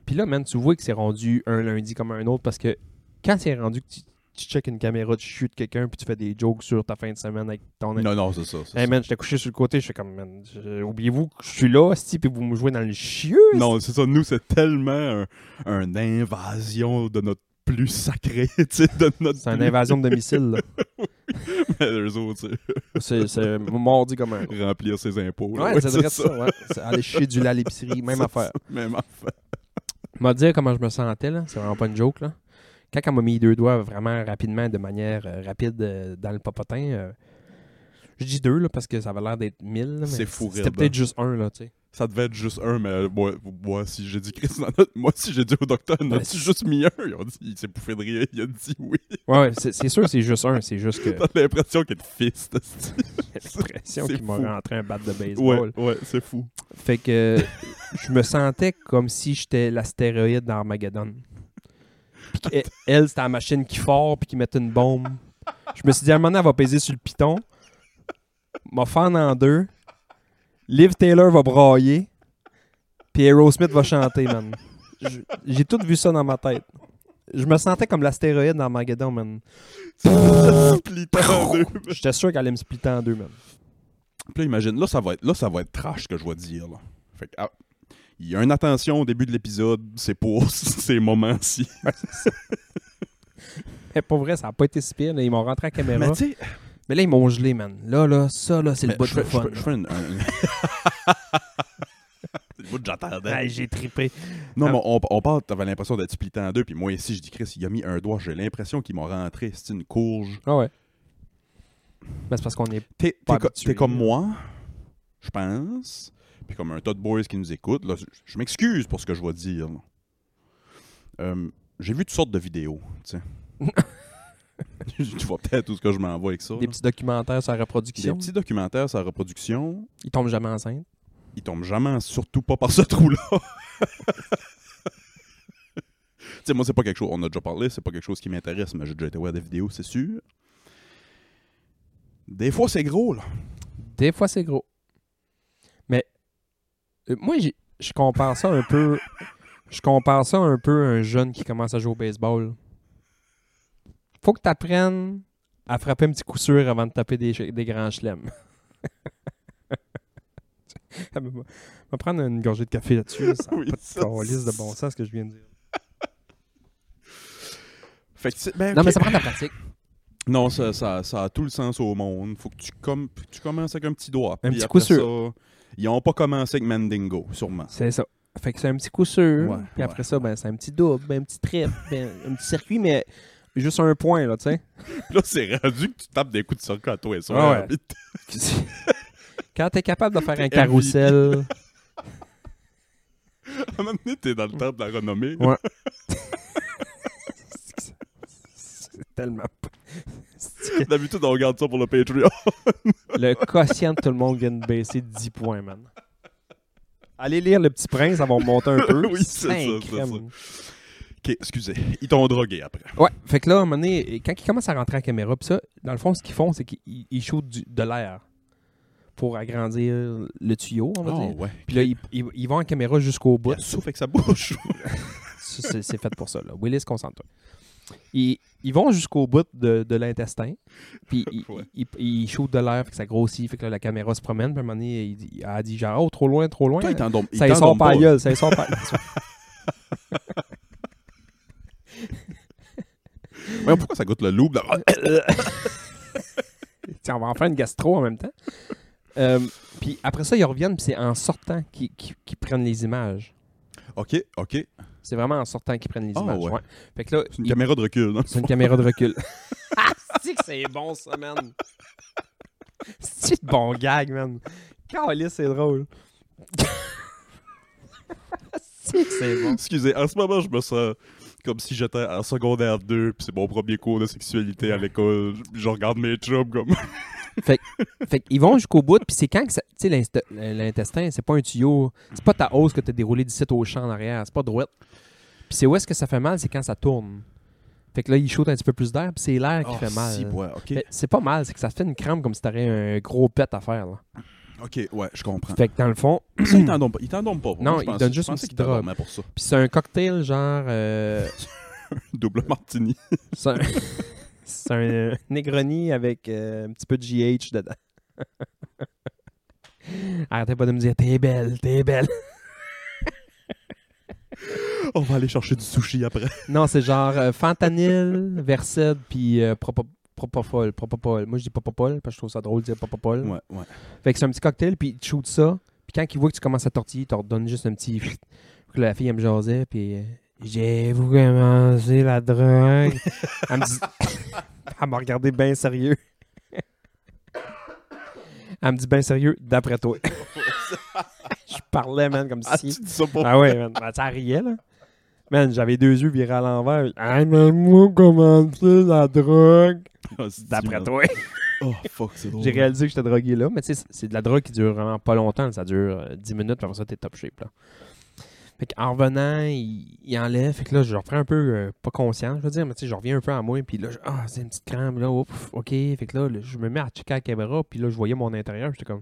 Puis là, man, tu vois que c'est rendu un lundi comme un autre parce que quand c'est rendu que tu, tu checkes une caméra, tu chutes quelqu'un puis tu fais des jokes sur ta fin de semaine avec ton Non, non, c'est ça. Hey ça. man, j'étais couché sur le côté, je fais comme, man, oubliez-vous que je suis là, esti, puis vous me jouez dans le chieux. Non, c'est ça. Nous, c'est tellement un, une invasion de notre plus sacré, [laughs] tu sais, de notre C'est une invasion de domicile, là. [laughs] Mais eux autres, C'est [laughs] c'est mordi comme un. remplir ses impôts. là. Ouais, Ouais, c'est vrai ça. ouais. Aller chier du lait à l'épicerie, même affaire. ça, Même affaire. m'a dire comment je me sentais, là. C'est vraiment pas une joke, là. Quand elle m'a mis deux doigts vraiment rapidement, de manière euh, rapide euh, dans le popotin, euh, je dis deux, là, parce que ça avait l'air d'être mille. là, mais C'est fou C'était raide, peut-être juste un, là, tu sais. Ça devait être juste un, mais moi, moi si j'ai dit Chris, dans notre- moi, si j'ai dit au docteur, on a Ben, dit juste mis un. Ils ont dit, il s'est bouffé de rire, il a dit oui. Ouais, ouais, c'est c'est sûr, c'est juste un. C'est juste que [laughs] T'as l'impression qu'il est fist. [laughs] j'ai l'impression c'est qu'il m'a fou. rentré un bat de Ouais, baseball. ouais, c'est fou. Fait que je me sentais comme si j'étais l'astéroïde d'Armageddon. Puis elle, c'était la machine qui fort puis qui mettait une bombe. Je me suis dit, à un moment donné, elle va peser sur le piton. M'a fendre en deux. Liv Taylor va brailler. Puis Aerosmith va chanter, man. J'ai tout vu ça dans ma tête. Je me sentais comme l'astéroïde man. Split en deux. J'étais sûr qu'elle allait me splitter en deux, man. Puis là, imagine, là, ça va être, là, ça va être trash ce que je vais dire. Là. Fait que, ah, il y a une attention au début de l'épisode, c'est pour [laughs] ces moments-ci. [laughs] Mais pour vrai, ça n'a pas été si pire. là. Ils m'ont rentré à la caméra. Mais Mais, là, ils m'ont gelé, man. Là, là, ça, là, c'est le mais bout de fun. fais- je fais une- un- [laughs] C'est le bout que j'attendais. J'ai trippé. Non, Ah. mais on, on parle, t'avais l'impression d'être splitté en deux, puis moi ici, je dis Chris, il a mis un doigt, j'ai l'impression qu'il m'a rentré, c'est une courge. Ah ouais. Ben, c'est parce qu'on est. T'es Pas t'es habitué, t'es comme là. moi, je pense, puis comme un tas de boys qui nous écoutent, là, je, m'excuse pour ce que je vais dire. Euh, j'ai vu toutes sortes de vidéos, tu [laughs] vois peut-être où ce que je m'envoie avec ça. Des là. petits documentaires sur la Des reproduction. petits documentaires sur la reproduction, Ils tombent jamais enceintes? ils tombent jamais, surtout pas par ce trou-là. [laughs] tu sais, moi, c'est pas quelque chose, on a déjà parlé, c'est pas quelque chose qui m'intéresse, mais j'ai déjà été voir des vidéos, c'est sûr. Des fois, c'est gros, là. Des fois, c'est gros. Euh, moi, j'ai- je compare ça un peu. Je compare ça un peu à un jeune qui commence à jouer au baseball. Faut que tu apprennes à frapper un petit coup sûr avant de taper des, grands chelems. [laughs] Je vais prendre une gorgée de café là-dessus. là. Ça Oui, pas de bon sens ce que je viens de dire. [laughs] Fait que, c'est- ben, Non, mais ça prend de la pratique. Non, ça, ça, ça a tout le sens au monde. Faut que tu, com- tu commences avec un petit doigt. Un petit coup sûr. ça, ils ont pas commencé avec Mandingo, sûrement. C'est ça. Fait que c'est un petit coup sûr. Ouais, puis après ouais, ça, ben, c'est un petit double, ben, un petit trip, [laughs] ben, un petit circuit, mais juste un point, là, tu sais. Là, c'est rendu que tu tapes des coups de circuit à toi et ça. Ah ouais. Quand t'es capable de faire un MVP. carrousel, À un moment donné, t'es dans le temple de la renommée. Ouais. [laughs] [laughs] c'est tellement [laughs] D'habitude, on regarde ça pour le Patreon. [laughs] Le quotient de tout le monde vient de baisser de 10 points, man. Allez lire Le Petit Prince, ça va monter un [laughs] peu. Oui, c'est ça, c'est crème. Ok, excusez. Ils t'ont drogué après. Ouais, fait que là, à un moment donné, quand ils commencent à rentrer à la caméra, pis ça, dans le fond, ce qu'ils font, c'est qu'ils ils shootent du- de l'air pour agrandir le tuyau, on va dire. Oh, ouais. Puis là, ils, ils- ils vont en caméra jusqu'au bout. Il souffle avec sa bouche. Ça, C'est c'est fait pour ça. Là. Willis, concentre-toi. Ils, ils vont jusqu'au bout de, de l'intestin. Puis [laughs] ils, Ouais. ils, ils shootent de l'air, fait que ça grossit, fait que là, la caméra se promène. Puis à un moment donné, il, a dit genre, oh, trop loin, trop loin. Toi, il ça sort t'endorme pas gueule, ça pas. Mais [laughs] pourquoi ça goûte le loup? [laughs] Tiens, on va en faire une gastro en même temps. Euh, puis après ça, ils reviennent, puis c'est en sortant qu'ils prennent les images. Ok, ok. C'est vraiment en sortant qu'ils prennent les Ah, images. ouais. ouais. Fait que là, C'est une caméra de recul, non? C'est une caméra de recul. [laughs] ah, c'est que c'est bon, ça, man. C'est bon gag, man. Calice, c'est drôle. c'est que c'est bon. Excusez, en ce moment, je me sens comme si j'étais en secondaire 2, puis c'est mon premier cours de sexualité à l'école. Je- Je regarde mes chums comme. Fait qu'ils vont jusqu'au bout, puis c'est quand que ça. Tu sais, l'intestin, c'est pas un tuyau. C'est pas ta hausse que t'as déroulé d'ici au champ en arrière. C'est pas droite. Puis c'est où est-ce que ça fait mal, c'est quand ça tourne. Fait que là, il shoot un petit peu plus d'air, puis c'est l'air qui Ah, fait mal. si, ouais, c'est pas mal, c'est que ça fait une crampe comme si t'aurais un gros pet à faire. Là. Ok, ouais, je comprends. Fait que dans le fond, [clears throat] Ça, il t'endorme pas. Il t'endorme pas. Non, je il pensais- donne je juste une petite ça. puis c'est un cocktail genre. euh, [laughs] Double martini. C'est un, [laughs] c'est un [laughs] Negroni avec euh, un petit peu de GH dedans. [laughs] Arrêtez pas de me dire T'es belle, t'es belle. [laughs] On va aller chercher du sushi après. Non, c'est genre euh, fentanyl, Versed, puis euh, propo- propofol, propopol. Moi, je dis propopol parce que je trouve ça drôle de dire propopol. Ouais, ouais. Fait que c'est un petit cocktail, puis il te shoot ça. Puis quand il voit que tu commences à tortiller, il te redonne juste un petit. Là, la fille, elle me jasait, puis. Euh, J'ai vous commencé la drogue. [laughs] elle me dit. [laughs] elle m'a regardé bien sérieux. elle me dit bien sérieux, d'après toi. [laughs] je parlais, man, comme Ah, si. tu dis ça pour Ah ouais, man. Ben, ça riait, là. Man, j'avais deux yeux virés à l'envers. Ah, mais moi, commencé la drogue? Ah, D'après toi. Oh, fuck, c'est drôle. J'ai réalisé que j'étais drogué là, mais tu sais, c'est- de la drogue qui dure vraiment pas longtemps. Ça dure euh, 10 minutes, puis après ça, t'es top shape. Là. Fait qu'en revenant, il, il enlève. Fait que là, je reprends un peu, euh, pas conscient, je veux dire, mais tu sais, je reviens un peu à moi, puis là, ah, c'est une petite crampe, là, ouf, ok. Fait que là, là, je me mets à checker la caméra, puis là, je voyais mon intérieur, j'étais comme,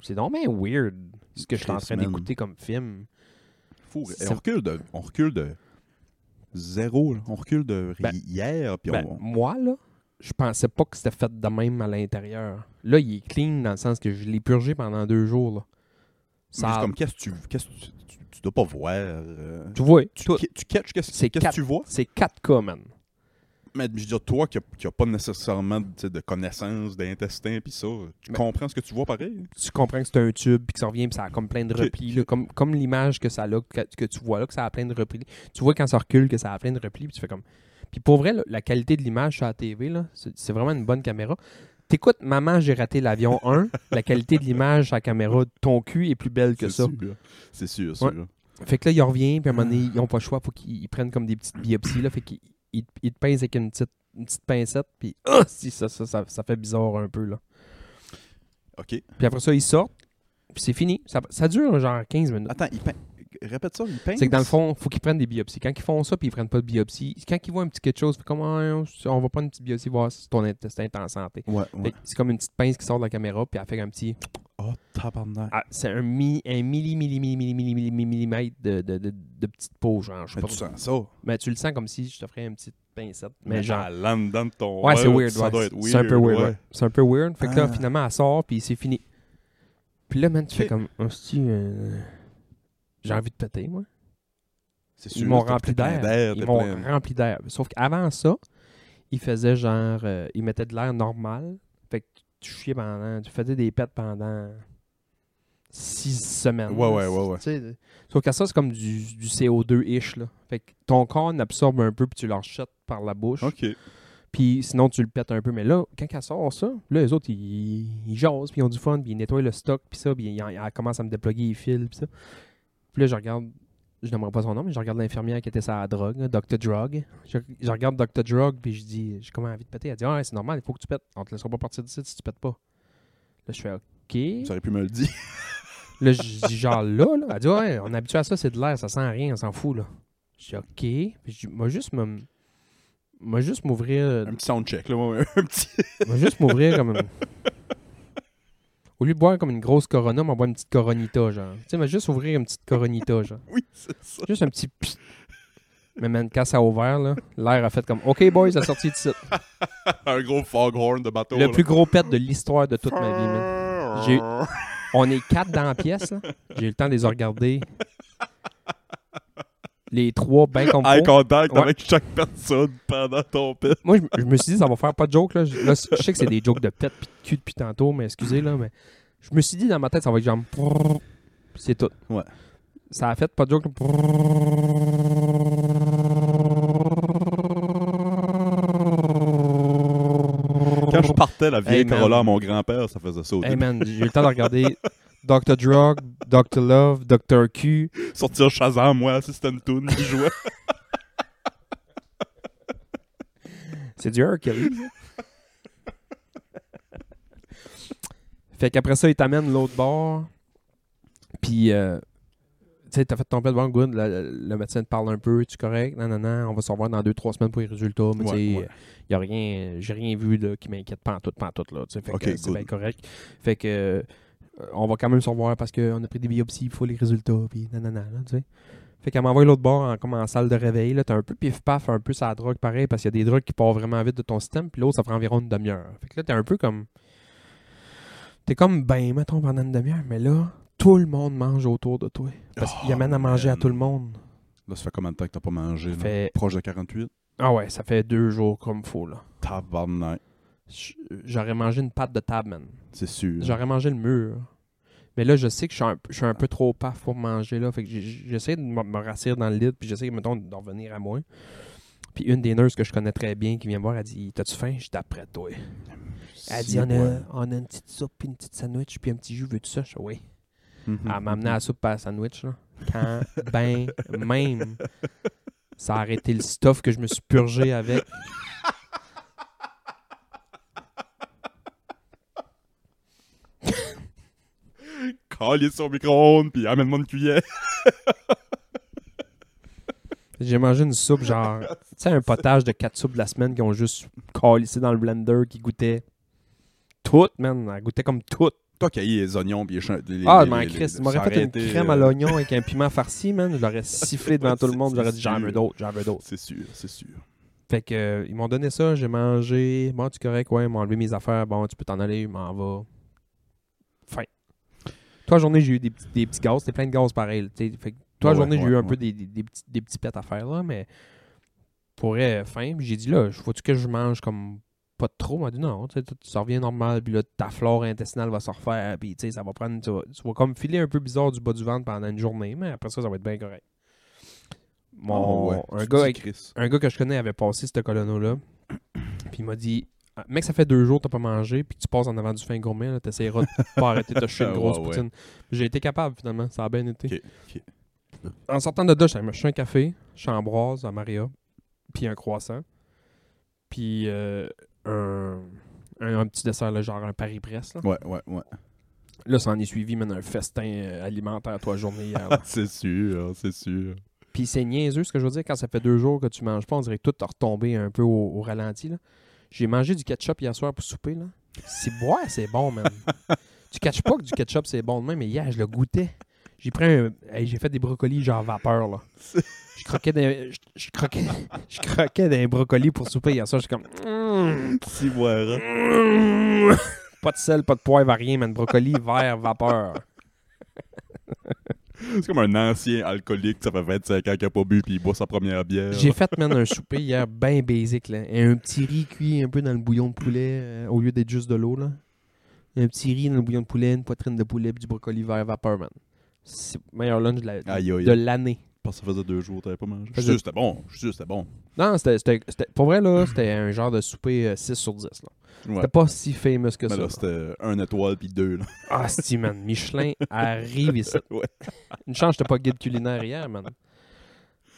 c'est donc bien weird ce que je suis en train d'écouter comme film. Fou. Et on recule de, on recule de zéro. là. On recule de Ben, hier. Puis Ben, on... moi, là, je pensais pas que c'était fait de même à l'intérieur. Là, il est clean dans le sens que je l'ai purgé pendant deux jours. Là. Ça, comme qu'est-ce que tu, qu'est-ce que tu, tu, dois pas voir. euh, tu vois, tu, tout- tu catches qu'est-ce C'est qu'est-ce que quatre- tu vois? c'est 4K, man. Mais je veux dire, toi qui n'as pas nécessairement tu sais, de connaissances d'intestin puis ça, tu comprends ce que tu vois pareil? Tu comprends que c'est un tube, puis que ça revient, puis ça a comme plein de Ok. replis. là, comme comme l'image que ça a, là, que, que tu vois là, que ça a plein de replis. Tu vois quand ça recule que ça a plein de replis, puis tu fais comme. Puis pour vrai, là, la qualité de l'image sur la TV, là, c'est c'est vraiment une bonne caméra. T'écoutes Maman, j'ai raté l'avion 1, la qualité de l'image sur la caméra de ton cul est plus belle que ça. C'est sûr, Ouais. sûr. Fait que là, il revient, puis à un moment donné, ils n'ont pas le choix, faut qu'ils ils prennent comme des petites biopsies, là. Fait qu'ils ils- ils te pincent avec une petite, une petite pincette, puis ah, si, ça, ça, ça, ça fait bizarre un peu, là. OK. Puis après ça, ils sortent, puis c'est fini. Ça, ça dure genre 15 minutes. Attends, il peint. Répète ça, il peint. C'est que dans le fond, faut qu'ils prennent des biopsies. Quand ils font ça, puis ils prennent pas de biopsie, quand ils voient un petit quelque chose, comme, Ah, on va prendre une petite biopsie, voir si ton intestin est en santé. Ouais, ouais. C'est comme une petite pince qui sort de la caméra, puis elle fait un petit. Oh, tabarnak. Ah, c'est un, mi, un milli, milli, milli, milli, milli, milli, milli- millimètre de, de, de, de petite peau, genre. Je sais Mais pas tu sens ça. Mais tu le sens comme si je te ferais une petite pincette. Mais genre. dans ton. Ouais, c'est weird. Ça ouais. doit être weird. C'est un peu weird. ouais. C'est un peu weird. Fait que là, Ah. finalement, elle sort, puis c'est fini. Puis là, man, tu fais comme. Hostie, euh, J'ai envie de péter, moi. C'est Ils sûr. m'ont t'es rempli d'air. Ils m'ont rempli d'air. Sauf qu'avant ça, ils faisaient genre. euh, ils mettaient de l'air normal. Fait que tu chiais pendant. Tu faisais des pets pendant. Six semaines. Ouais, ouais, ouais, ouais. Sauf que ça, c'est comme du, du CO2-ish. là. Fait que ton corps en absorbe un peu, puis tu jettes par la bouche. OK. Puis sinon, tu le pètes un peu. Mais là, quand elle sort ça, là, les autres, ils, ils jasent, puis ils ont du fun, puis ils nettoient le stock, puis ça, puis ils, ils commencent à me déploguer les fils, puis ça. Puis là, je regarde, je n'aimerais pas son nom, mais je regarde l'infirmière qui était la drogue, là, Dr. Drug. Je, je regarde Dr. Drug, puis je dis, j'ai comme envie de péter. Elle dit, ah, ouais, c'est normal, il faut que tu pètes. On te laissera pas partir d'ici si tu pètes pas. Là, je fais, OK. Tu aurais pu me le dire. [laughs] Là, je dis, genre là, là. Elle dit, ouais, on est habitué à ça, c'est de l'air, ça sent rien, on s'en fout, là. Je dis, OK. Puis je dis, moi, juste me. Moi, juste m'ouvrir. Un petit soundcheck, là. ouais, Un petit. Va juste m'ouvrir comme. [laughs] Au lieu de boire comme une grosse Corona, on va boire une petite Coronita, genre. Tu sais, mais juste ouvrir une petite Coronita, genre. [laughs] Oui, c'est ça. Juste un petit... pssst. Mais man, quand ça a ouvert, là, l'air a fait comme « OK, boys, ça sorti de site. [laughs] Un gros foghorn de bateau. Le là. plus gros pet de l'histoire de toute ma vie, man. J'ai- [laughs] On est quatre dans la pièce, là. J'ai eu le temps de les regarder. Les trois, ben comme Eye contact Ouais. avec chaque personne pendant ton pet. Moi, je, je me suis dit, ça va faire pas de joke. Là. Je, là, je sais que c'est des jokes de pète puis de cul depuis tantôt, mais excusez, là, mais je me suis dit dans ma tête, ça va être genre. C'est tout. Ouais. Ça a fait pas de joke. là. Quand je partais la vieille Hey. Corolla à mon grand-père, ça faisait ça au Hey début. man, j'ai eu le temps de regarder [laughs] Dr. Drug, Dr. Love, Dr. Q. Sortir Shazam, moi, si c'était une toune qui jouait. C'est du Hercules. fait qu'après ça, il t'amène l'autre bord. Puis, euh, tu sais, t'as fait ton pet bon good. Le, le médecin te parle un peu. Tu es correct? Non, non, non. On va se revoir dans deux, trois semaines pour les résultats. Mais Ouais, tu sais, ouais. y a rien, j'ai rien vu là, qui m'inquiète pas en tout, pas en tout. Là, fait que c'est bien correct. Fait que, on va quand même se revoir parce qu'on a pris des biopsies, il faut les résultats. Puis, non, là, tu sais. Fait qu'elle m'envoie l'autre bord en, comme en salle de réveil. Là, t'as un peu pif-paf, un peu sa drogue pareil, parce qu'il y a des drogues qui partent vraiment vite de ton système, puis l'autre, ça prend environ une demi-heure. Fait que là, t'es un peu comme. T'es comme ben, mettons, pendant une demi-heure, mais là, tout le monde mange autour de toi. Parce qu'il Oh, amène à manger à tout le monde. Là, ça fait combien de temps que t'as pas mangé? là? Fait- Proche de 48? Ah ouais, ça fait deux jours comme faut, là. Tabarnak. J'aurais mangé une pâte de table, man. C'est sûr. J'aurais mangé le mur. Mais là, je sais que je suis un, je suis un peu trop paf pour manger, là. Fait que j'essaie de me rassurer dans le lit, puis j'essaie, mettons, d'en revenir à moi. Puis une des nurses que je connais très bien qui vient me voir, elle dit T'as-tu faim Je d'après toi. Elle dit on a, on a une petite soupe, puis une petite sandwich, puis un petit jus, veux-tu ça Je dis Oui. Mhm. Elle m'a amené à la soupe à la sandwich, là. Quand, ben, même, ça a arrêté le stuff que je me suis purgé avec. Calisse son micro-ondes, puis amène-moi une cuillère. [laughs] J'ai mangé une soupe, genre, [laughs] tu sais, un potage de quatre soupes de la semaine qui ont juste calissé dans le blender, qui goûtait tout, man. Elle goûtait comme tout. Toi qui les oignons, puis les, les- Ah, mais il m'aurait ça fait une crème à euh, l'oignon [laughs] avec un piment farci, man. Je l'aurais sifflé devant tout le monde. J'aurais dit, j'en veux d'autres, j'en veux d'autres. C'est sûr, c'est sûr. Fait que, euh, ils m'ont donné ça, j'ai mangé. Bon, tu es correct, ouais, ils m'ont enlevé mes affaires. Bon, tu peux t'en aller, m'en va. Fin. Toi, la journée, j'ai eu des, petits- des petits gaz. C'était plein de gaz pareil. Fait que, toi, la Ouais, journée, j'ai eu un peu des, des, des petits, des petits pets à faire, là, mais pour vrai, fin. J'ai dit, là, faut-tu que je mange comme pas de trop? Il m'a dit, non, tu ça revient normal. Puis là, ta flore intestinale va se refaire. Puis, tu sais, ça va prendre. Tu vas, tu vas comme filer un peu bizarre du bas du ventre pendant une journée, mais après ça, ça va être bien correct. Mon, Ah ouais, un gars avec un gars que je connais avait passé cette colono-là. Puis il m'a dit Ah, Mec, ça fait deux jours que t'as pas mangé, puis que tu passes en avant du fin gourmet, t'essaieras de [laughs] pas arrêter de te chier une Ouais, grosse ouais. poutine. J'ai été capable finalement, ça a bien été. En sortant de là, j'allais me chercher un café, chambroise à Maria, puis un croissant, puis euh, un, un, un petit dessert, là, genre un Paris-Brest. Là. Ouais, ouais, ouais. là, ça en est suivi, man, un festin euh, alimentaire toi journée hier. [laughs] c'est sûr, c'est sûr. Puis c'est niaiseux ce que je veux dire quand ça fait deux jours que tu manges pas, on dirait que tout a retombé un peu au, au ralenti. là. J'ai mangé du ketchup hier soir pour souper. là. C'est ouais, c'est bon, man. tu catches pas que du ketchup c'est bon de même, mais hier je le goûtais. J'ai pris un. hey, j'ai fait des brocolis genre vapeur là. Je croquais des. Je, je croquais. Je croquais des brocolis pour souper hier soir. J'étais comme. Mm, Si voilà. mm. Pas de sel, pas de poivre, rien, man. Brocoli vert vapeur. C'est comme un ancien alcoolique, ça fait 25 ans qu'il a pas bu, puis il boit sa première bière. J'ai fait, man, un souper hier bien basic, là. Et un petit riz cuit un peu dans le bouillon de poulet euh, au lieu d'être juste de l'eau, là. Un petit riz dans le bouillon de poulet, une poitrine de poulet, puis du brocoli vert vapeur, man. C'est le meilleur lunch la- de l'année. Parce que ça faisait deux jours que t'avais pas mangé. Je suis sûr c'était bon. Je suis sûr c'était bon. Non, c'était, c'était, c'était- pour vrai, là, c'était un genre de souper euh, 6 sur 10, là. Ouais. C'était pas si famous que Mais ça. là, là. c'était un étoile puis deux. Là. Ah, si, man. Michelin [laughs] arrive ici. Ouais. Une chance, j'étais pas guide culinaire hier, man.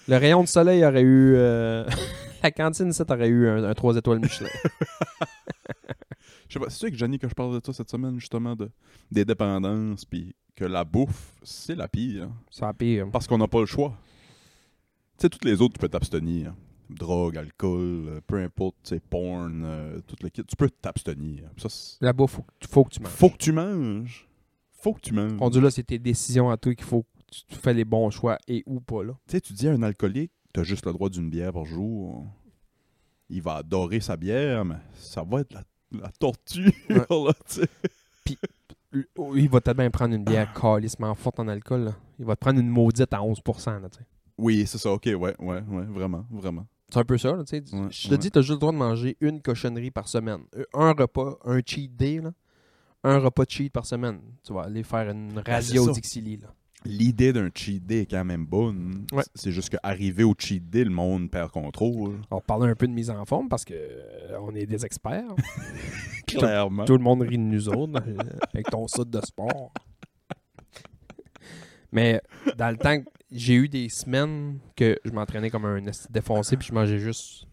Le rayon de soleil aurait eu. euh, [laughs] La cantine, ça, aurait eu un, 3 étoiles Michelin. [laughs] Je sais pas, c'est sûr que Johnny que je parle de ça cette semaine, justement, de, des dépendances, puis que la bouffe, c'est la pire. hein. Ça a pire. Parce qu'on n'a pas le choix. Tu sais, toutes les autres, tu peux t'abstenir. Drogue, alcool, euh, peu importe, tu sais, porn, euh, tout le kit. Tu peux t'abstenir. Ça, c'est- Là-bas, faut, que- faut que tu manges. faut que tu manges. Faut que tu manges. Rendu là, c'est tes décisions à toi qu'il faut que tu fais les bons choix et ou pas, là. Tu sais, tu dis à un alcoolique, t'as juste le droit d'une bière par jour. Il va adorer sa bière, mais ça va être la, la torture, Ouais. [laughs] là, tu sais. Lui, Il va peut-être bien prendre une bière calissement forte en alcool, là. Il va te prendre une maudite à 11%, là, tu sais. Oui, c'est ça, ok, ouais, ouais, ouais, vraiment, vraiment. C'est un peu ça, là, tu sais. Ouais, Je te ouais. dis, t'as juste le droit de manger une cochonnerie par semaine. Euh, Un repas, un cheat day, là. Un repas de cheat par semaine. Tu vas aller faire une au ça. Dixili, là. L'idée d'un cheat day est quand même bonne. Ouais. C'est juste qu'arriver au cheat day, le monde perd contrôle. On va parler un peu de mise en forme parce que euh, on est des experts. [laughs] Clairement. Tout le monde rit de nous autres euh, avec ton site de sport. Mais dans le temps, que j'ai eu des semaines que je m'entraînais comme un défoncé puis je mangeais juste,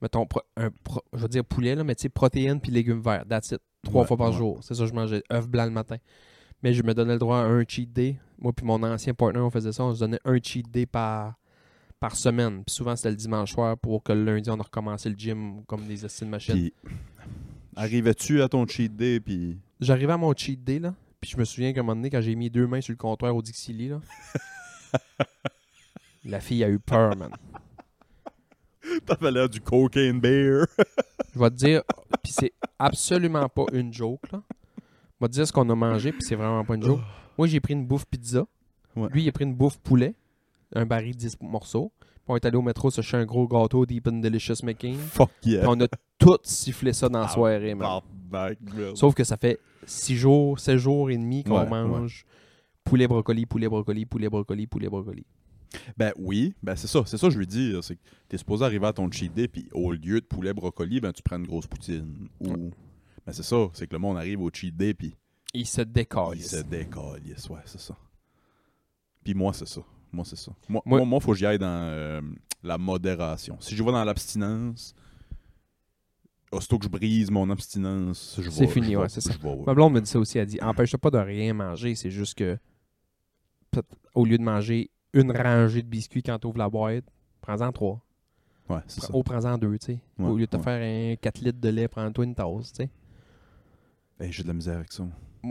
mettons, un pro- je veux dire poulet, là, mais tu sais, protéines puis légumes verts. That's it. Trois Ouais, fois par ouais. jour. C'est ça, je mangeais œuf blanc le matin. Mais je me donnais le droit à un cheat day. Moi puis mon ancien partner, on faisait ça. On se donnait un cheat day par, par semaine. Puis souvent, c'était le dimanche soir pour que le lundi, on a recommencé le gym comme des estimes machines. Puis, arrivais-tu à ton cheat day, puis J'arrivais à mon cheat day, là. Puis je me souviens qu'à un moment donné, quand j'ai mis deux mains sur le comptoir au Dixili, là. [laughs] la fille a eu peur, man. t'avais l'air du cocaine bear. [laughs] Je vais te dire, puis c'est absolument pas une joke, là. Je vais te dire ce qu'on a mangé, puis c'est vraiment pas une joke. Moi, j'ai pris une bouffe pizza. Ouais. Lui, il a pris une bouffe poulet, un baril de 10 morceaux. On est allé au métro se chercher un gros gâteau Deep and Delicious Making. Fuck Puis yeah. on a tout sifflé ça dans la Ah, soirée, man. Tabarnak, man. Sauf que ça fait 6 jours, 7 jours et demi qu'on Ouais, mange poulet brocoli, poulet brocoli, poulet brocoli, poulet brocoli. Ben oui, ben c'est ça, c'est ça que je veux dire. C'est que t'es supposé arriver à ton cheat day, puis au lieu de poulet brocoli, ben tu prends une grosse poutine. Ou. Ben c'est ça, c'est que le monde arrive au cheat day, puis Il se décolle. il se décalisse. Ouais, c'est ça. Puis moi, c'est ça. Moi, c'est ça. Moi, Moi- moi, faut que j'y aille dans euh, la modération. Si je vais dans l'abstinence, aussitôt que je brise mon abstinence, je vais. C'est fini, je ouais, c'est ça. je vais- Ma blonde me dit ça aussi. Elle dit Empêche-toi pas de rien manger, c'est juste que au lieu de manger une rangée de biscuits quand tu ouvres la boîte, prends-en trois. Ouais, c'est ça. Ou prends-en deux, tu sais. Ouais, au lieu de te ouais. faire un 4 litres de lait, prends-toi une tasse, tu sais. Hey, J'ai de la misère avec ça.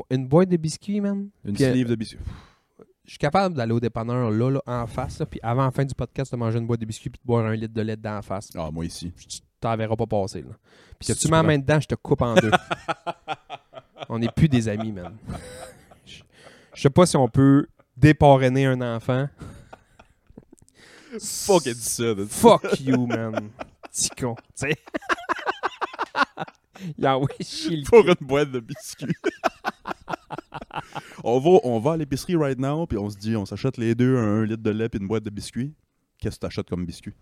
Une boîte de biscuits, man. Une euh, sleeve de biscuits. Je suis capable d'aller au dépanneur là, là, en face, là, puis avant la fin du podcast, de manger une boîte de biscuits puis de boire un litre de lait dedans en face. Ah, moi ici. Tu t'en verras pas passer. Là. Puis Si tu tu mets dedans, je te coupe en deux. [laughs] on n'est plus des amis, man. Je sais pas si on peut déparrainer un enfant. Fuck, dit ça. Fuck you, man. Petit con. Tu sais. [laughs] Il a envoyé chier le pour une boîte de biscuits. [laughs] on, va, on va à l'épicerie right now, puis on se dit, on s'achète les deux un, litre de lait et une boîte de biscuits. Qu'est-ce que tu achètes comme biscuit?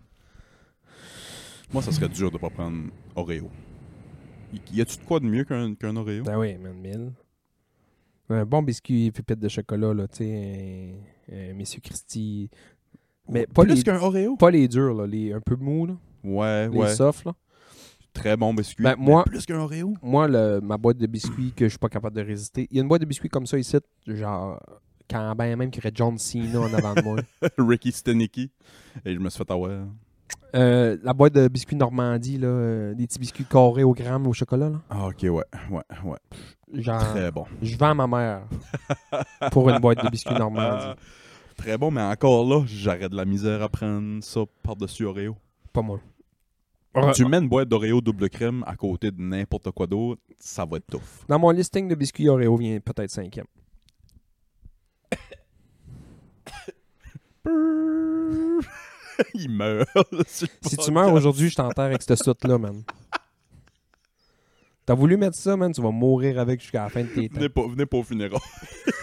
Moi, ça serait dur de pas prendre Oreo. Y a-tu de quoi de mieux qu'un qu'un Oreo? Ben oui, man, mille. Un bon biscuit pépite de chocolat, là, tu sais, un, un Monsieur Christie. Mais pas Plus les, qu'un Oreo? pas les durs, là, les un peu mous, là, Ouais, les ouais. soft, là. Très bon biscuit. Ben, moi- plus qu'un Oreo? Moi, le, ma boîte de biscuits que je suis pas capable de résister. Il y a une boîte de biscuits comme ça ici, genre, quand ben même qu'il y aurait John Cena en avant de moi. [laughs] Ricky Stenicky. Et je me suis fait avoir. Euh, la boîte de biscuits Normandie, là, euh, des petits biscuits carrés au gramme au chocolat, là. Ah, ok, ouais. Ouais, ouais. Genre, Très bon. je vends ma mère [laughs] pour une boîte de biscuits Normandie. Très bon, mais encore là, j'aurais de la misère à prendre ça par-dessus Oreo. Pas moi. Tu mets une boîte d'Oreo double crème à côté de n'importe quoi d'autre, ça va être tough. Dans mon listing de biscuits Oreo vient peut-être cinquième. [laughs] Il meurt. [laughs] Si tu meurs aujourd'hui, je t'enterre avec cette soute-là, man. T'as voulu mettre ça, man, tu vas mourir avec jusqu'à la fin de tes temps. Venez pas, venez pas au funérail. [laughs]